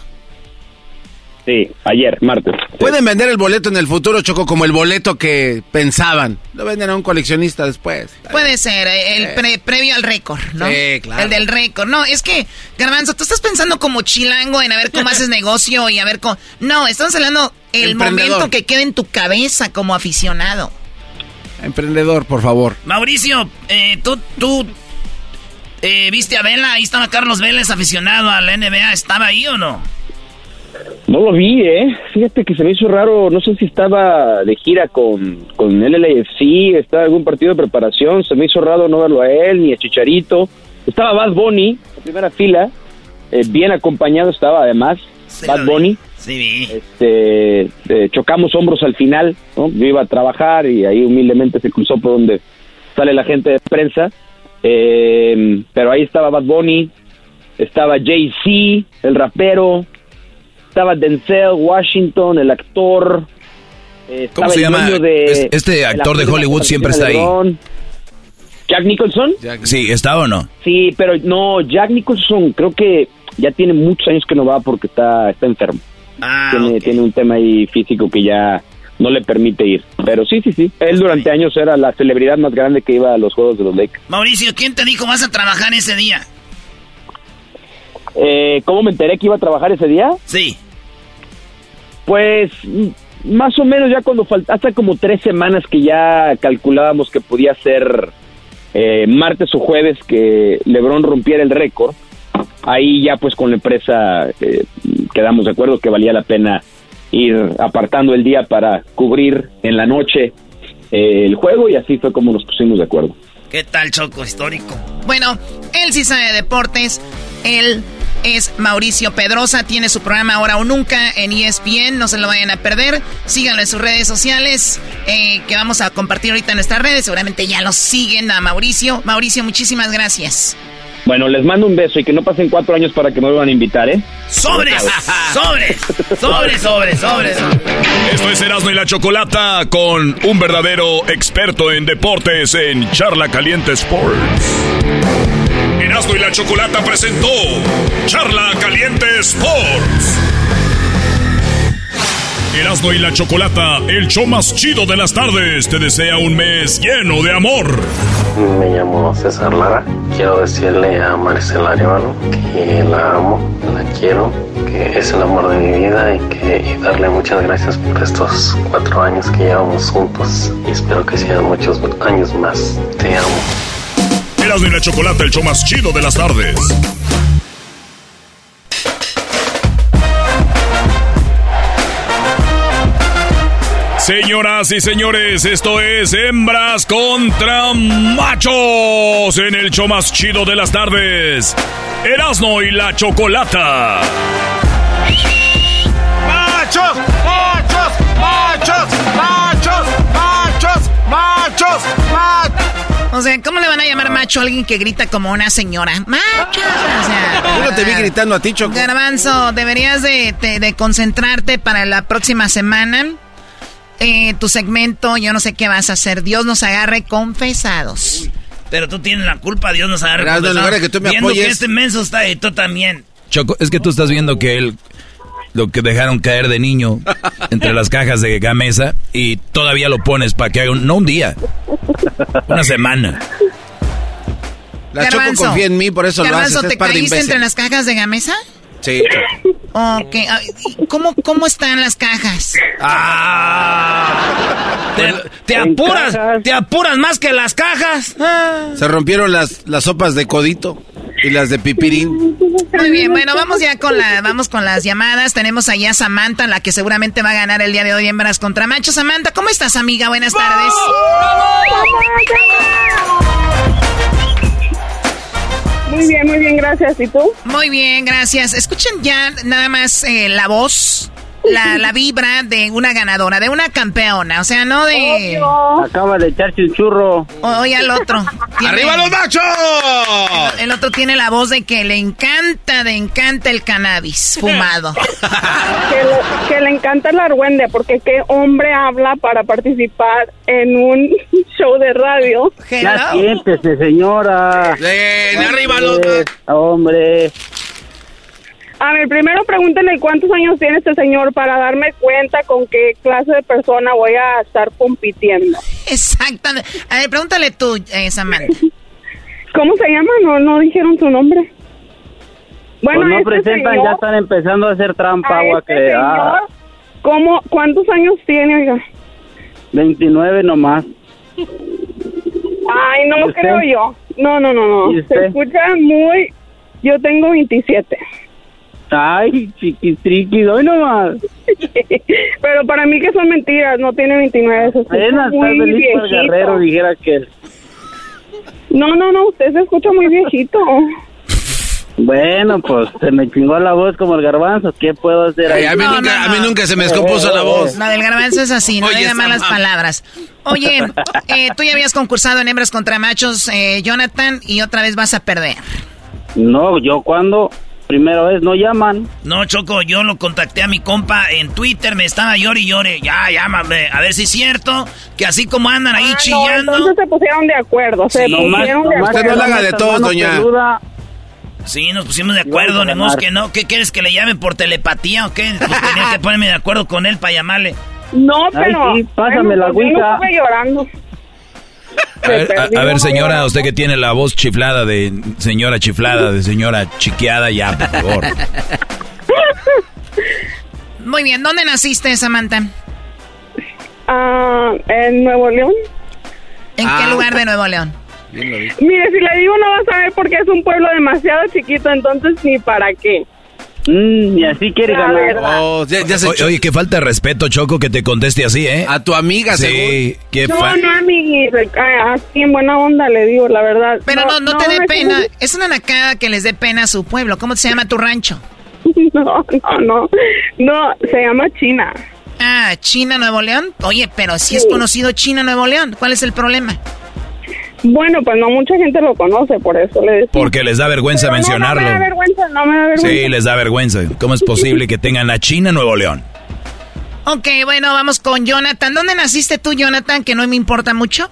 Sí, ayer, martes. Pueden vender el boleto en el futuro, Choco, como el boleto que pensaban. Lo venden a un coleccionista después. Puede ser, eh, el pre- previo al récord, ¿no? Sí, claro. El del récord. No, es que, Garbanzo, tú estás pensando como chilango en a ver cómo haces negocio y a ver cómo... No, estamos hablando el momento que queda en tu cabeza como aficionado. Emprendedor, por favor. Mauricio, eh, tú, tú eh, viste a Vela, ahí estaba Carlos Vélez, aficionado a la NBA, ¿estaba ahí o no? No lo vi, ¿eh? Fíjate que se me hizo raro, no sé si estaba de gira con, con el LAFC, estaba en algún partido de preparación, se me hizo raro no verlo a él, ni a Chicharito. Estaba Bad Bunny, en primera fila, eh, bien acompañado estaba además, Bad Bunny. Sí, vi. Este, eh, chocamos hombros al final, ¿no? Yo iba a trabajar y ahí humildemente se cruzó por donde sale la gente de prensa. Eh, pero ahí estaba Bad Bunny, estaba Jay-Z, el rapero, estaba Denzel Washington, el actor. eh, ¿Cómo estaba se el llama? dueño de- Es- este actor de Hollywood siempre está ahí. ¿Jack Nicholson? Sí, ¿está o no? Sí, pero no, Jack Nicholson creo que ya tiene muchos años que no va porque está, está enfermo. Ah, tiene, tiene un tema ahí físico que ya no le permite ir. Pero sí, sí, sí. Él durante años era la celebridad más grande que iba a los Juegos de los Lakers. Mauricio, ¿quién te dijo vas a trabajar ese día? Eh, ¿Cómo me enteré que iba a trabajar ese día? Sí. Pues más o menos ya cuando falta, hasta como tres semanas que ya calculábamos que podía ser eh, martes o jueves que LeBron rompiera el récord. Ahí ya pues con la empresa eh, quedamos de acuerdo que valía la pena ir apartando el día para cubrir en la noche eh, el juego y así fue como nos pusimos de acuerdo. ¿Qué tal, Choco histórico? Bueno, él sí sabe de deportes. Él es Mauricio Pedrosa. Tiene su programa Ahora o Nunca en ESPN. No se lo vayan a perder. Síganlo en sus redes sociales eh, que vamos a compartir ahorita en nuestras redes. Seguramente ya lo siguen a Mauricio. Mauricio, muchísimas gracias. Bueno, les mando un beso y que no pasen cuatro años para que me vuelvan a invitar, ¿eh? ¡Sobres! ¡Sobres! ¡Sobres, sobres, sobres! Esto es Erasmo y la Chocolata con un verdadero experto en deportes en Charla Caliente Sports. Erasmo y la Chocolata presentó Charla Caliente Sports. Erasmo y la Chocolata, el show más chido de las tardes, te desea un mes lleno de amor. Me llamo César Lara. Quiero decirle a Maricela Arevalo que la amo, la quiero, que es el amor de mi vida y, que, darle muchas gracias por estos cuatro años que llevamos juntos y espero que sean muchos años más. Te amo. Erasmo y la Chocolata, el show más chido de las tardes. Señoras y señores, esto es Hembras contra Machos en el show más chido de las tardes. Erasmo y la Chocolata. ¡Machos! ¡Machos! ¡Machos! ¡Machos! ¡Machos! ¡Machos! ¡Machos! O sea, ¿cómo le van a llamar macho a alguien que grita como una señora? ¡Macho! O sea, Yo no te vi gritando a ti, Choco. Garbanzo, deberías de, de- de concentrarte para la próxima semana. Eh, tu segmento, yo no sé qué vas a hacer. Dios nos agarre confesados. Pero tú tienes la culpa, Dios nos agarre. Erasmo, en confesado. lugar de que tú me Viendo apoyes. que este menso está ahí, tú también. Choco, es que tú estás viendo que él, lo que dejaron caer de niño entre las cajas de gamesa y todavía lo pones para que haga un, no un día, una semana. La Choco confía en mí, por eso lo Garbanzo, haces. ¿te Es par de caíste imbécil. entre las cajas de gamesa? Sí. Ok. ah, ¿y ¿Cómo, ¿Cómo están las cajas? Te, te apuras, te apuras más que las cajas. Se rompieron las, las sopas de codito y las de pipirín. Muy bien, bueno, vamos ya con la, vamos con las llamadas. Tenemos allá a Samantha, la que seguramente va a ganar el día de hoy hembras contra machos. Samantha, ¿cómo estás, amiga? Buenas tardes. Muy bien, muy bien, gracias. ¿Y tú? Muy bien, gracias. Escuchen ya nada más eh, la voz, la, la vibra de una ganadora, de una campeona. O sea, no de. Acaba de echarse un churro. Oye al otro. Tiene- ¡Arriba los machos! El, el otro tiene la voz de que le encanta, le encanta el cannabis fumado. Que le, que le encanta el argüende, porque qué hombre habla para participar en un show de radio. Ya siéntese, señora. Ven, arriba los Eh, Hombre. A ver, primero pregúntenle cuántos años tiene este señor para darme cuenta con qué clase de persona voy a estar compitiendo. Exactamente. A ver, pregúntale tú, eh, Samantha. ¿Cómo se llama? No, no dijeron su nombre. Bueno, pues no este presentan, señor- ya están empezando a hacer trampa, a agua este que ah, ¿cómo, ¿Cuántos años tiene, oiga? 29 nomás. Ay, no ¿Y lo creo yo. No, no, no, no. ¿Y Se escucha muy... Yo tengo 27. Ay, chiquitriqui, hoy nomás. Pero para mí que son mentiras, no tiene 29. Se escucha Apenas muy está viejito. Guerrero, dijera que No, no, no, usted se escucha muy viejito. Bueno, pues se me chingó la voz como el garbanzo. ¿Qué puedo hacer ahí? Ay, a, mí nunca, a mí nunca se me descompuso la voz. La del garbanzo es así, no Oye, diga malas ma- palabras. Oye, eh, tú ya habías concursado en hembras contra machos, eh, Jonathan, y otra vez vas a perder. No, yo cuando primera vez no llaman. No, Choco, yo lo contacté a mi compa en Twitter, me estaba llore y llore. Ya, llámame, a ver si es cierto que así como andan ahí Ah, no, chillando. entonces se pusieron de acuerdo. Se Sí. pusieron de acuerdo. Usted no la haga de todos, doña. Sí, nos pusimos de acuerdo, ganar. que no. ¿Qué quieres que le llame por telepatía o qué? Pues tenía que ponerme de acuerdo con él para llamarle. No, Ay, pero... sí, pásame la pues yo no estuve llorando. A ver, a- a ver, señora, usted que tiene la voz chiflada de señora chiflada, de señora chiqueada, ya, por favor. Muy bien, ¿dónde naciste, Samantha? Ah, en Nuevo León. ¿En Ah. qué lugar de Nuevo León? Mire, si le digo no va a saber porque es un pueblo demasiado chiquito, entonces ni para qué. Mm, y así quiere La ganar. verdad. Oh, ya, ya se Oye, oye, qué falta de respeto, Choco, que te conteste así, ¿eh? A tu amiga, Sí, qué No, no, amiguis, ah, así en buena onda le digo, la verdad. Pero no, no, te dé pena. Es una nacada que les dé pena a su pueblo. ¿Cómo se llama tu rancho? No, no, no, no, se llama China. Ah, China, Nuevo León. Oye, pero si es Sí. conocido China, Nuevo León. ¿Cuál es el problema? Bueno, pues no mucha gente lo conoce, por eso le decía. Porque les da vergüenza Pero no, mencionarlo. No, me da vergüenza, no me da vergüenza. Sí, les da vergüenza. ¿Cómo es posible que tengan a China Nuevo León? Ok, bueno, vamos con Jonathan. ¿Dónde naciste tú, Jonathan? Que no me importa mucho.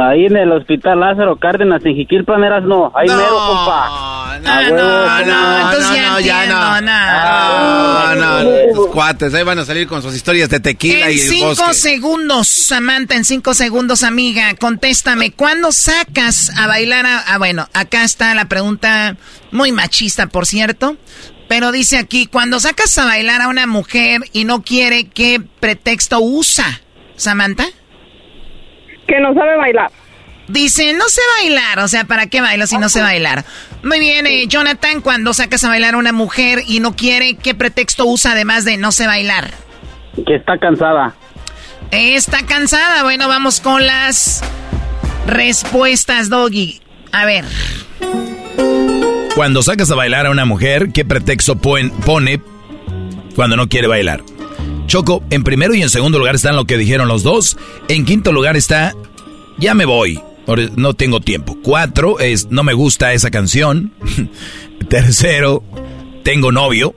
Ahí en el hospital Lázaro Cárdenas, en Jiquilpan, eras no. Ahí mero, compa. Ah, A huevo, no, compa. no, entonces ya no, ya no. no. Ah, no, no, estos cuates, ahí van a salir con sus historias de tequila En y el cinco bosque. segundos, Samantha, en cinco segundos, amiga, contéstame. ¿Cuándo sacas a bailar a... Ah, bueno, acá está la pregunta muy machista, por cierto. Pero dice aquí, cuando sacas a bailar a una mujer y no quiere, ¿qué pretexto usa? Samantha. Que no sabe bailar. Dice, no sé bailar, o sea, ¿para qué bailo si no sé bailar? Muy bien, eh, Jonathan, cuando sacas a bailar a una mujer y no quiere, ¿qué pretexto usa además de no sé bailar? Que está cansada. Está cansada. Bueno, vamos con las respuestas, Doggy. A ver. Cuando sacas a bailar a una mujer, ¿qué pretexto pon- pone cuando no quiere bailar? Choco, en primero y en segundo lugar están lo que dijeron los dos. En quinto lugar está, ya me voy, no tengo tiempo. Cuatro es, no me gusta esa canción. Tercero, tengo novio.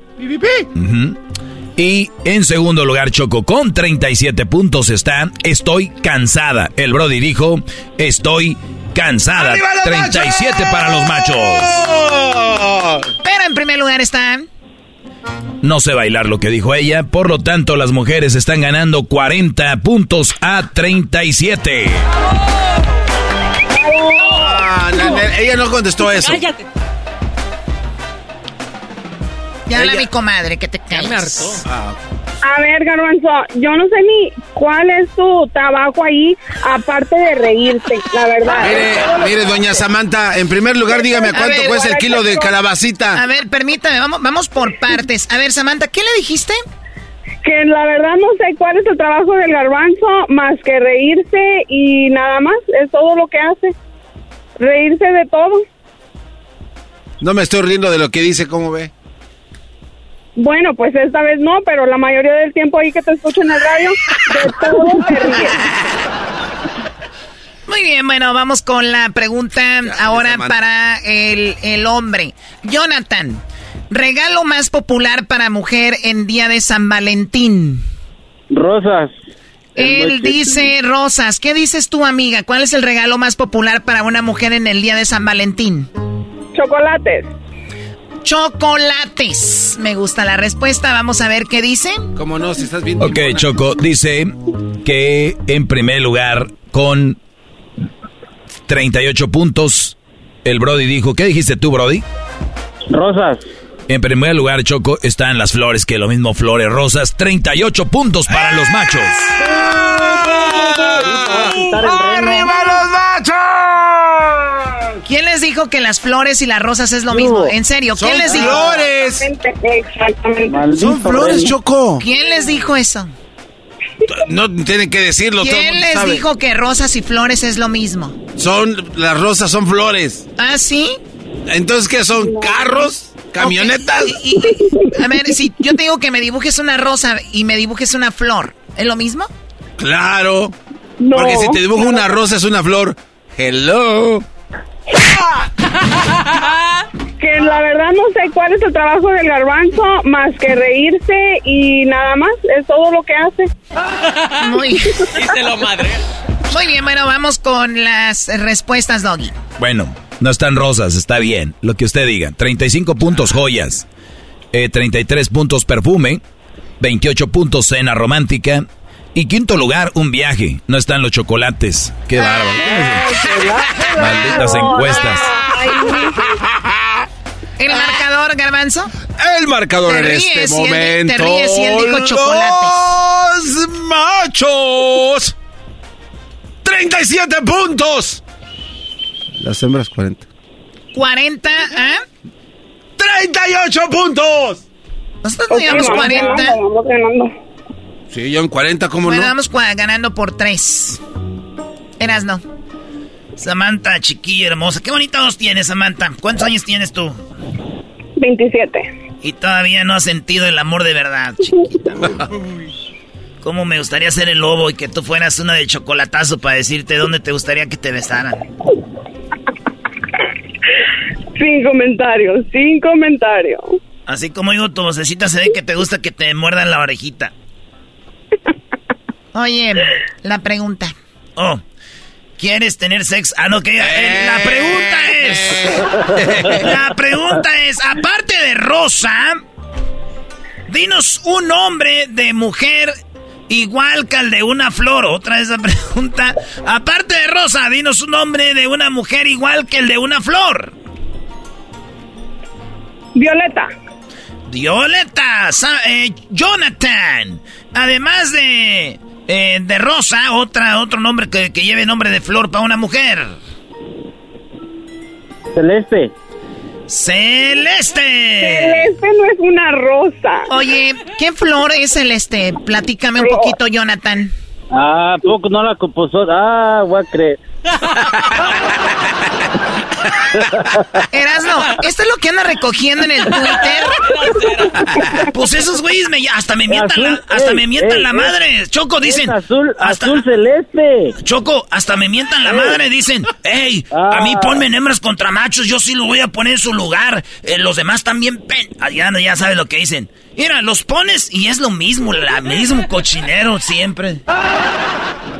Y en segundo lugar, Choco, con 37 puntos está, estoy cansada. El Brody dijo, estoy cansada. ¡Arriba los 37 para los machos. Pero en primer lugar está... No sé bailar lo que dijo ella, por lo tanto las mujeres están ganando 40 puntos a 37. Ah, no, ella no contestó eso. Cállate. Ya habla mi comadre, que te calles. A ver, Garbanzo, yo no sé ni cuál es tu trabajo ahí, aparte de reírte, la verdad. Mire, mire, doña Samantha, en primer lugar, dígame A cuánto ver, cuesta el kilo de calabacita. A ver, permítame, vamos, vamos por partes. A ver, Samantha, ¿qué le dijiste? Que la verdad no sé cuál es el trabajo del garbanzo, más que reírse y nada más, es todo lo que hace. Reírse de todo. No me estoy riendo de lo que dice, ¿cómo ve? Bueno, pues esta vez no, pero la mayoría del tiempo ahí que te escucho en el radio, de todo te ríes. Muy bien, bueno, vamos con la pregunta ahora Samantha. para el, el hombre. Jonathan, regalo más popular para mujer en día de San Valentín. Rosas. Él dice rosas. ¿Qué dices tú, amiga? ¿Cuál es el regalo más popular para una mujer en el día de San Valentín? Chocolates. Chocolates. Me gusta la respuesta. Vamos a ver qué dice. ¿Cómo no? Si estás bien. Ok, Choco, dice que en primer lugar con 38 puntos, el Brody dijo, ¿qué dijiste tú, Brody? Rosas. En primer lugar, Choco, están las flores, que lo mismo flores rosas. 38 puntos para los machos. ¡Arriba los machos! ¿Quién les dijo que las flores y las rosas es lo mismo? En serio, ¿quién les dijo? flores. Exactamente. Son flores, Choco. ¿Quién les dijo eso? No tienen que decirlo. todo el ¿Quién mundo les sabe. dijo que rosas y flores es lo mismo? Son, las rosas son flores. ¿Ah, sí? Entonces, ¿qué son? ¿Carros? ¿Camionetas? Y- y- a ver, si yo te digo que me dibujes una rosa y me dibujes una flor, ¿es lo mismo? Claro. No. Porque si te dibujo una rosa es una flor. Hello. Que la verdad no sé cuál es el trabajo del garbanzo más que reírse y nada más, es todo lo que hace. Muy, Díselo, madre. muy bien, bueno, vamos con las respuestas, Doggy. Bueno, no están rosas, está bien. Lo que usted diga. 35 puntos joyas. Eh, 33 puntos perfume. 28 puntos cena romántica. Y quinto lugar, un viaje. No están los chocolates. Qué bárbaro. Malditas encuestas. ¿El marcador, Garbanzo? El marcador Te en este y él- momento. te ríes y él dijo chocolates. Los machos. 37 puntos. Las hembras 40. 40, ¿ah? 38 puntos. Nosotros no llevamos vamos 40. ganando, vamos ganando. Sí, yo en 40, ¿cómo Bueno, no? vamos ganando por 3. Eras no. Samantha, chiquilla hermosa. Qué bonita voz tienes, Samantha. ¿Cuántos años tienes tú? 27. Y todavía no has sentido el amor de verdad, chiquita. ¿Cómo me gustaría ser el lobo y que tú fueras una de chocolatazo para decirte dónde te gustaría que te besaran? Sin comentarios, sin comentarios. Así como digo, tu vocecita se ve que te gusta que te muerdan la orejita. Oye, la pregunta. Oh, ¿quieres tener sexo? Ah, no, que eh, la pregunta es... La pregunta es, aparte de Rosa, dinos un nombre de mujer igual que el de una flor. Otra vez la pregunta. Aparte de Rosa, dinos un nombre de una mujer igual que el de una flor. Violeta. Violeta, Sa- eh, Jonathan. Además de, eh, de Rosa, otra, otro nombre que, que lleve nombre de flor para una mujer. Celeste. Celeste. Celeste no es una rosa. Oye, ¿qué flor es celeste? Platícame un poquito, Jonathan. Ah, poco no la compuso. Ah, voy a creer. Erasno, ¿esto es lo que anda recogiendo en el Twitter? Pues esos güeyes me, hasta me mientan, la, hasta ey, me mientan ey, la ey. madre. Choco, dicen. Azul, hasta- azul celeste. Choco, hasta me mientan la madre, dicen, hey, a mí Ah. ponme en hembras contra machos, yo sí lo voy a poner en su lugar, Eh, los demás también pen... Ya, ya sabes lo que dicen. Mira, los pones y es lo mismo, la mismo cochinero siempre.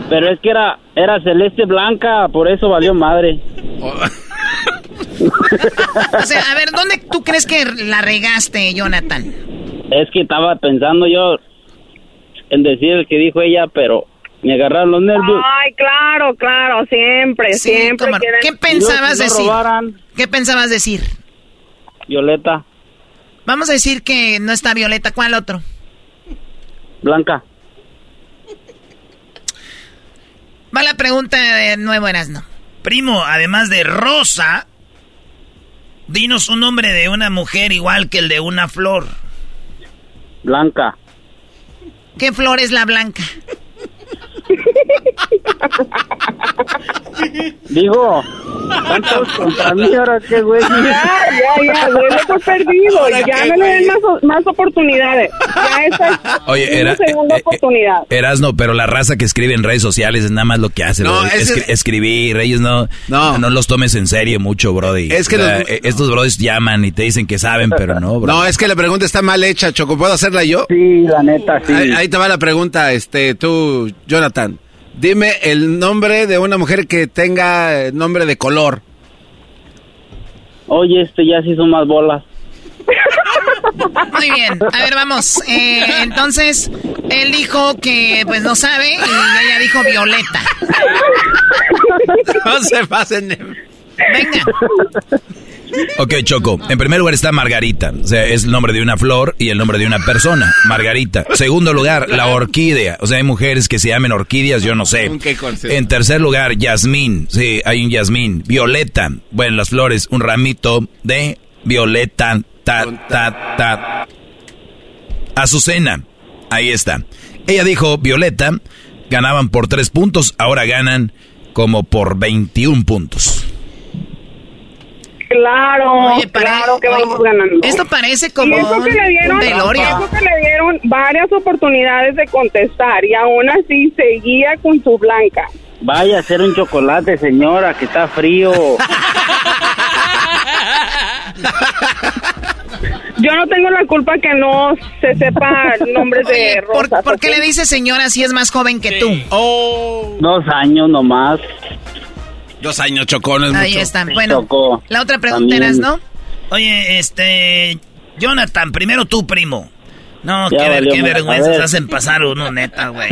Pero es que era, era celeste blanca, por eso valió madre. O sea, a ver, ¿dónde tú crees que la regaste, Jonathan? Es que estaba pensando yo en decir el que dijo ella, pero me agarraron los nervios. Ay, claro, claro, siempre, Sí, siempre. quieren- ¿Qué pensabas decir? robaran. ¿Qué pensabas decir? Violeta, Vamos a decir que no está Violeta. ¿Cuál otro? blanca. Va la pregunta de nuevo, Erasno. Primo, además de Rosa, dinos un nombre de una mujer igual que el de una flor. Blanca. ¿Qué flor es la blanca? Digo, ¿cuántos contra mí ahora qué güey? Ya, ya, ya, duele por perdido. Ahora Ya qué, me le den güey. más, más oportunidades. Ya esta es Oye, era, segunda eh, eh, oportunidad. Erasno, pero la raza que escribe en redes sociales es nada más lo que hace. No, es Escri- escribir, ellos no, no. los tomes en serio mucho, brody. Es que O sea, los- eh, estos brodis llaman y te dicen que saben, pero no, bro. No, es que la pregunta está mal hecha, Choco. ¿Puedo hacerla yo? Sí, la neta, sí. Ahí, ahí te va la pregunta, este, tú, Jonathan. Dime el nombre de una mujer que tenga eh, nombre de color. Oye, este ya se hizo más bolas. Muy bien. A ver, vamos. Eh, entonces, él dijo que pues no sabe y ella dijo Violeta. No se pasen. Venga. Ok, Choco. En primer lugar está Margarita. O sea, es el nombre de una flor y el nombre de una persona. Margarita. Segundo lugar, la orquídea. O sea, hay mujeres que se llaman orquídeas, yo no sé. En tercer lugar, Yasmín. Sí, hay un Yasmín. Violeta. Bueno, las flores, un ramito de violeta. Ta, ta, ta. Azucena. Ahí está. Ella dijo, Violeta, ganaban por tres puntos, ahora ganan como por 21 puntos. Claro, Oye, pare- claro que vamos oye, ganando. Esto parece como y eso que le dieron, un eso que le dieron varias oportunidades de contestar y aún así seguía con su blanca. Vaya a hacer un chocolate, señora, que está frío. Yo no tengo la culpa que no se sepa nombres de Oye, ¿por, rosas. por qué le dices señora si es más joven que tú? Dos años nomás. Dos años, Choco, no es Ahí mucho. está. Bueno, Chocó. la otra pregunta También. eras, ¿no? Oye, este. Jonathan, primero tú, primo. No, Ya qué, ver- valió qué vergüenzas hacen pasar uno, neta, güey.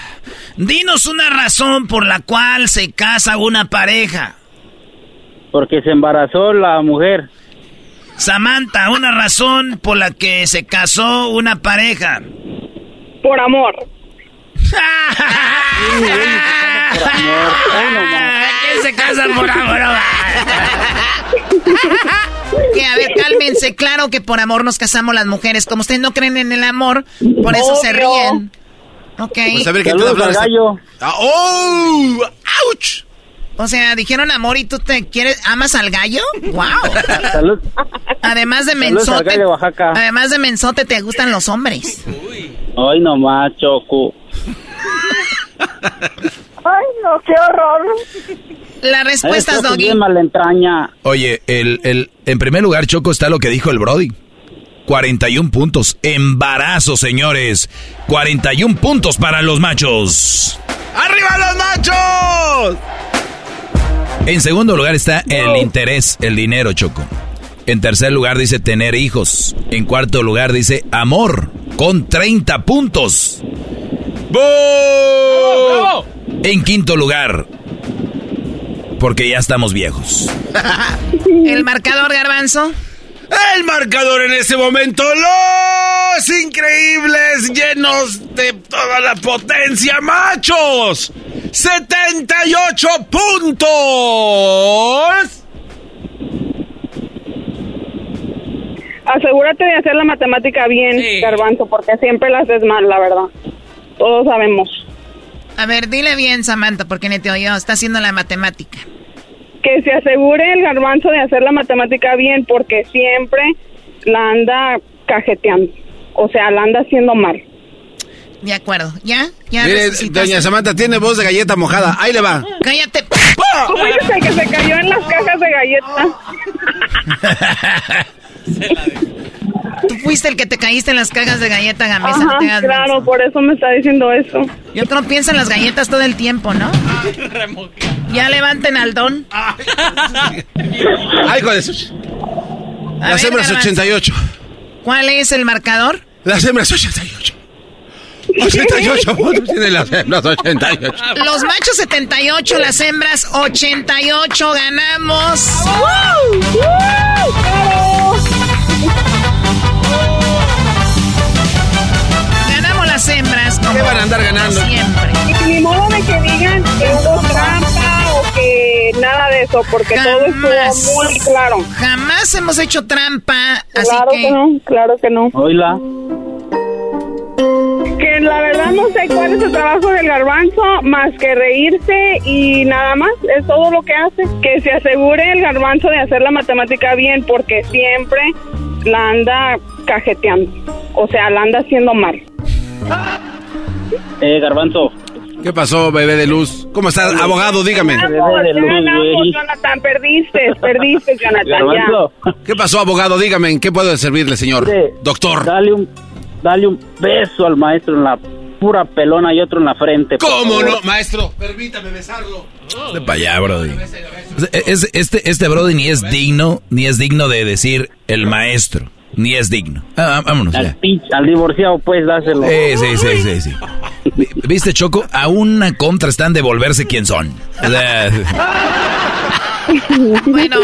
Dinos una razón por la cual se casa una pareja. Porque se embarazó la mujer. Samantha, una razón por la que se casó una pareja. Por amor. ¿Quién se casa por amor? Que a ver, cálmense. Claro que por amor nos casamos las mujeres. Como ustedes no creen en el amor, por eso se ríen. Ok. Pues a ver qué te gallo. Ah, ¡Oh! ¡Auch! O sea, dijeron amor y tú te quieres, amas al gallo. Wow. Salud. Además de mensote, gallo de Oaxaca. además de mensote te gustan los hombres. Ay, nomás, Choco. Ay, no, qué horror. La respuesta es Doggy. entraña. Oye, el, el, en primer lugar, Choco, está lo que dijo el Brody. 41 puntos. Embarazo, señores. 41 puntos para los machos. ¡Arriba los machos! En segundo lugar está el interés, el dinero, Choco. En tercer lugar dice tener hijos. En cuarto lugar dice amor, con 30 puntos. ¡Boo! En quinto lugar, porque ya estamos viejos. El marcador garbanzo. El marcador en ese momento, los increíbles, llenos de toda la potencia, machos. 78 puntos. Asegúrate de hacer la matemática bien, Garbanzo, porque siempre la haces mal, la verdad. Todos sabemos. A ver, dile bien, Samantha, porque ni te oyó. Está haciendo la matemática. Que se asegure el Garbanzo de hacer la matemática bien, porque siempre la anda cajeteando. O sea, la anda haciendo mal. De acuerdo. ¿Ya? ¿Ya? Mire, doña Samantha tiene voz de galleta mojada. Ahí le va. Cállate. ¿Cómo eres el que se cayó en las cajas de galletas? Tú fuiste el que te caíste en las cajas de galleta, Gamesa. no Ajá, te hagas claro, por eso me está diciendo eso. Yo creo que piensa en las galletas todo el tiempo, ¿no? Ya levanten al don. Ay, con eso. A Las ver, hembras Garbanzo. 88. ¿Cuál es el marcador? Las hembras 88. 88 puntos tiene las hembras 88. Los machos 78, las hembras 88. Ganamos. Ganamos las hembras. Como ¿Qué van a andar ganando? Siempre. Y ni modo de que digan que hubo trampa o que nada de eso, porque todo Jamás. estuvo muy claro. Jamás hemos hecho trampa, así Claro que... que no, claro que no. Oíla. Que la verdad no sé cuál es el trabajo del garbanzo, más que reírse y nada más, es todo lo que hace. Que se asegure el garbanzo de hacer la matemática bien, porque siempre la anda cajeteando. O sea, la anda haciendo mal. Eh, Garbanzo. ¿Qué pasó, bebé de luz? ¿Cómo estás, abogado? Dígame. Ganamos, de luz, güey. Jonathan, perdiste, perdiste, Jonathan, ya. ¿Qué pasó, abogado? Dígame, ¿en qué puedo servirle, señor? Mire, Doctor. Dale un, dale un beso al maestro en la pura pelona y otro en la frente. ¿Cómo no, maestro? Permítame besarlo. De para allá, Brody. Es- este, este Brody ni es digno, ni es digno de decir el maestro. Ni es digno. Ah, vámonos. Al, al divorciado, pues, dáselo. Sí, sí, sí, sí, sí. ¿Viste, Choco? A una contra están de volverse quién son. bueno,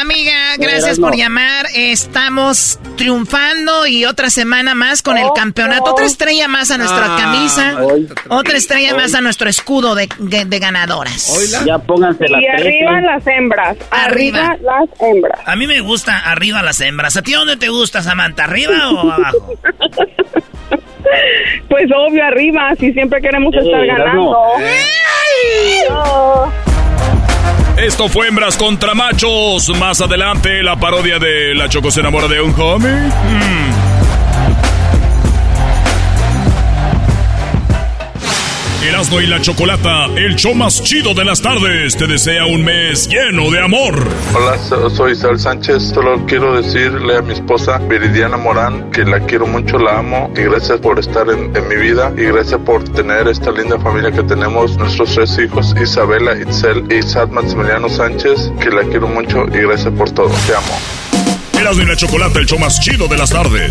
amiga, gracias por llamar. Estamos triunfando y otra semana más con el campeonato. Otra estrella más a nuestra ah, camisa. Otra estrella más a nuestro escudo de, ganadoras. Ya pónganse las Y arriba las hembras. Arriba. las hembras. A mí me gusta arriba las hembras. ¿A ti dónde te gusta, Samantha? ¿Arriba o abajo? Pues obvio, arriba, si siempre queremos estar ganando. Esto fue Hembras contra Machos. Más adelante, la parodia de La Choco se enamora de un homie. Mm. Erasmo y la Chocolata, el show más chido de las tardes, te desea un mes lleno de amor. Hola, soy Isabel Sánchez. Solo quiero decirle a mi esposa Viridiana Morán que la quiero mucho, la amo y gracias por estar en, mi vida y gracias por tener esta linda familia que tenemos, nuestros tres hijos, Isabela, Itzel y Sad Maximiliano Sánchez, que la quiero mucho y gracias por todo. Te amo. Erasmo y la Chocolata, el show más chido de las tardes.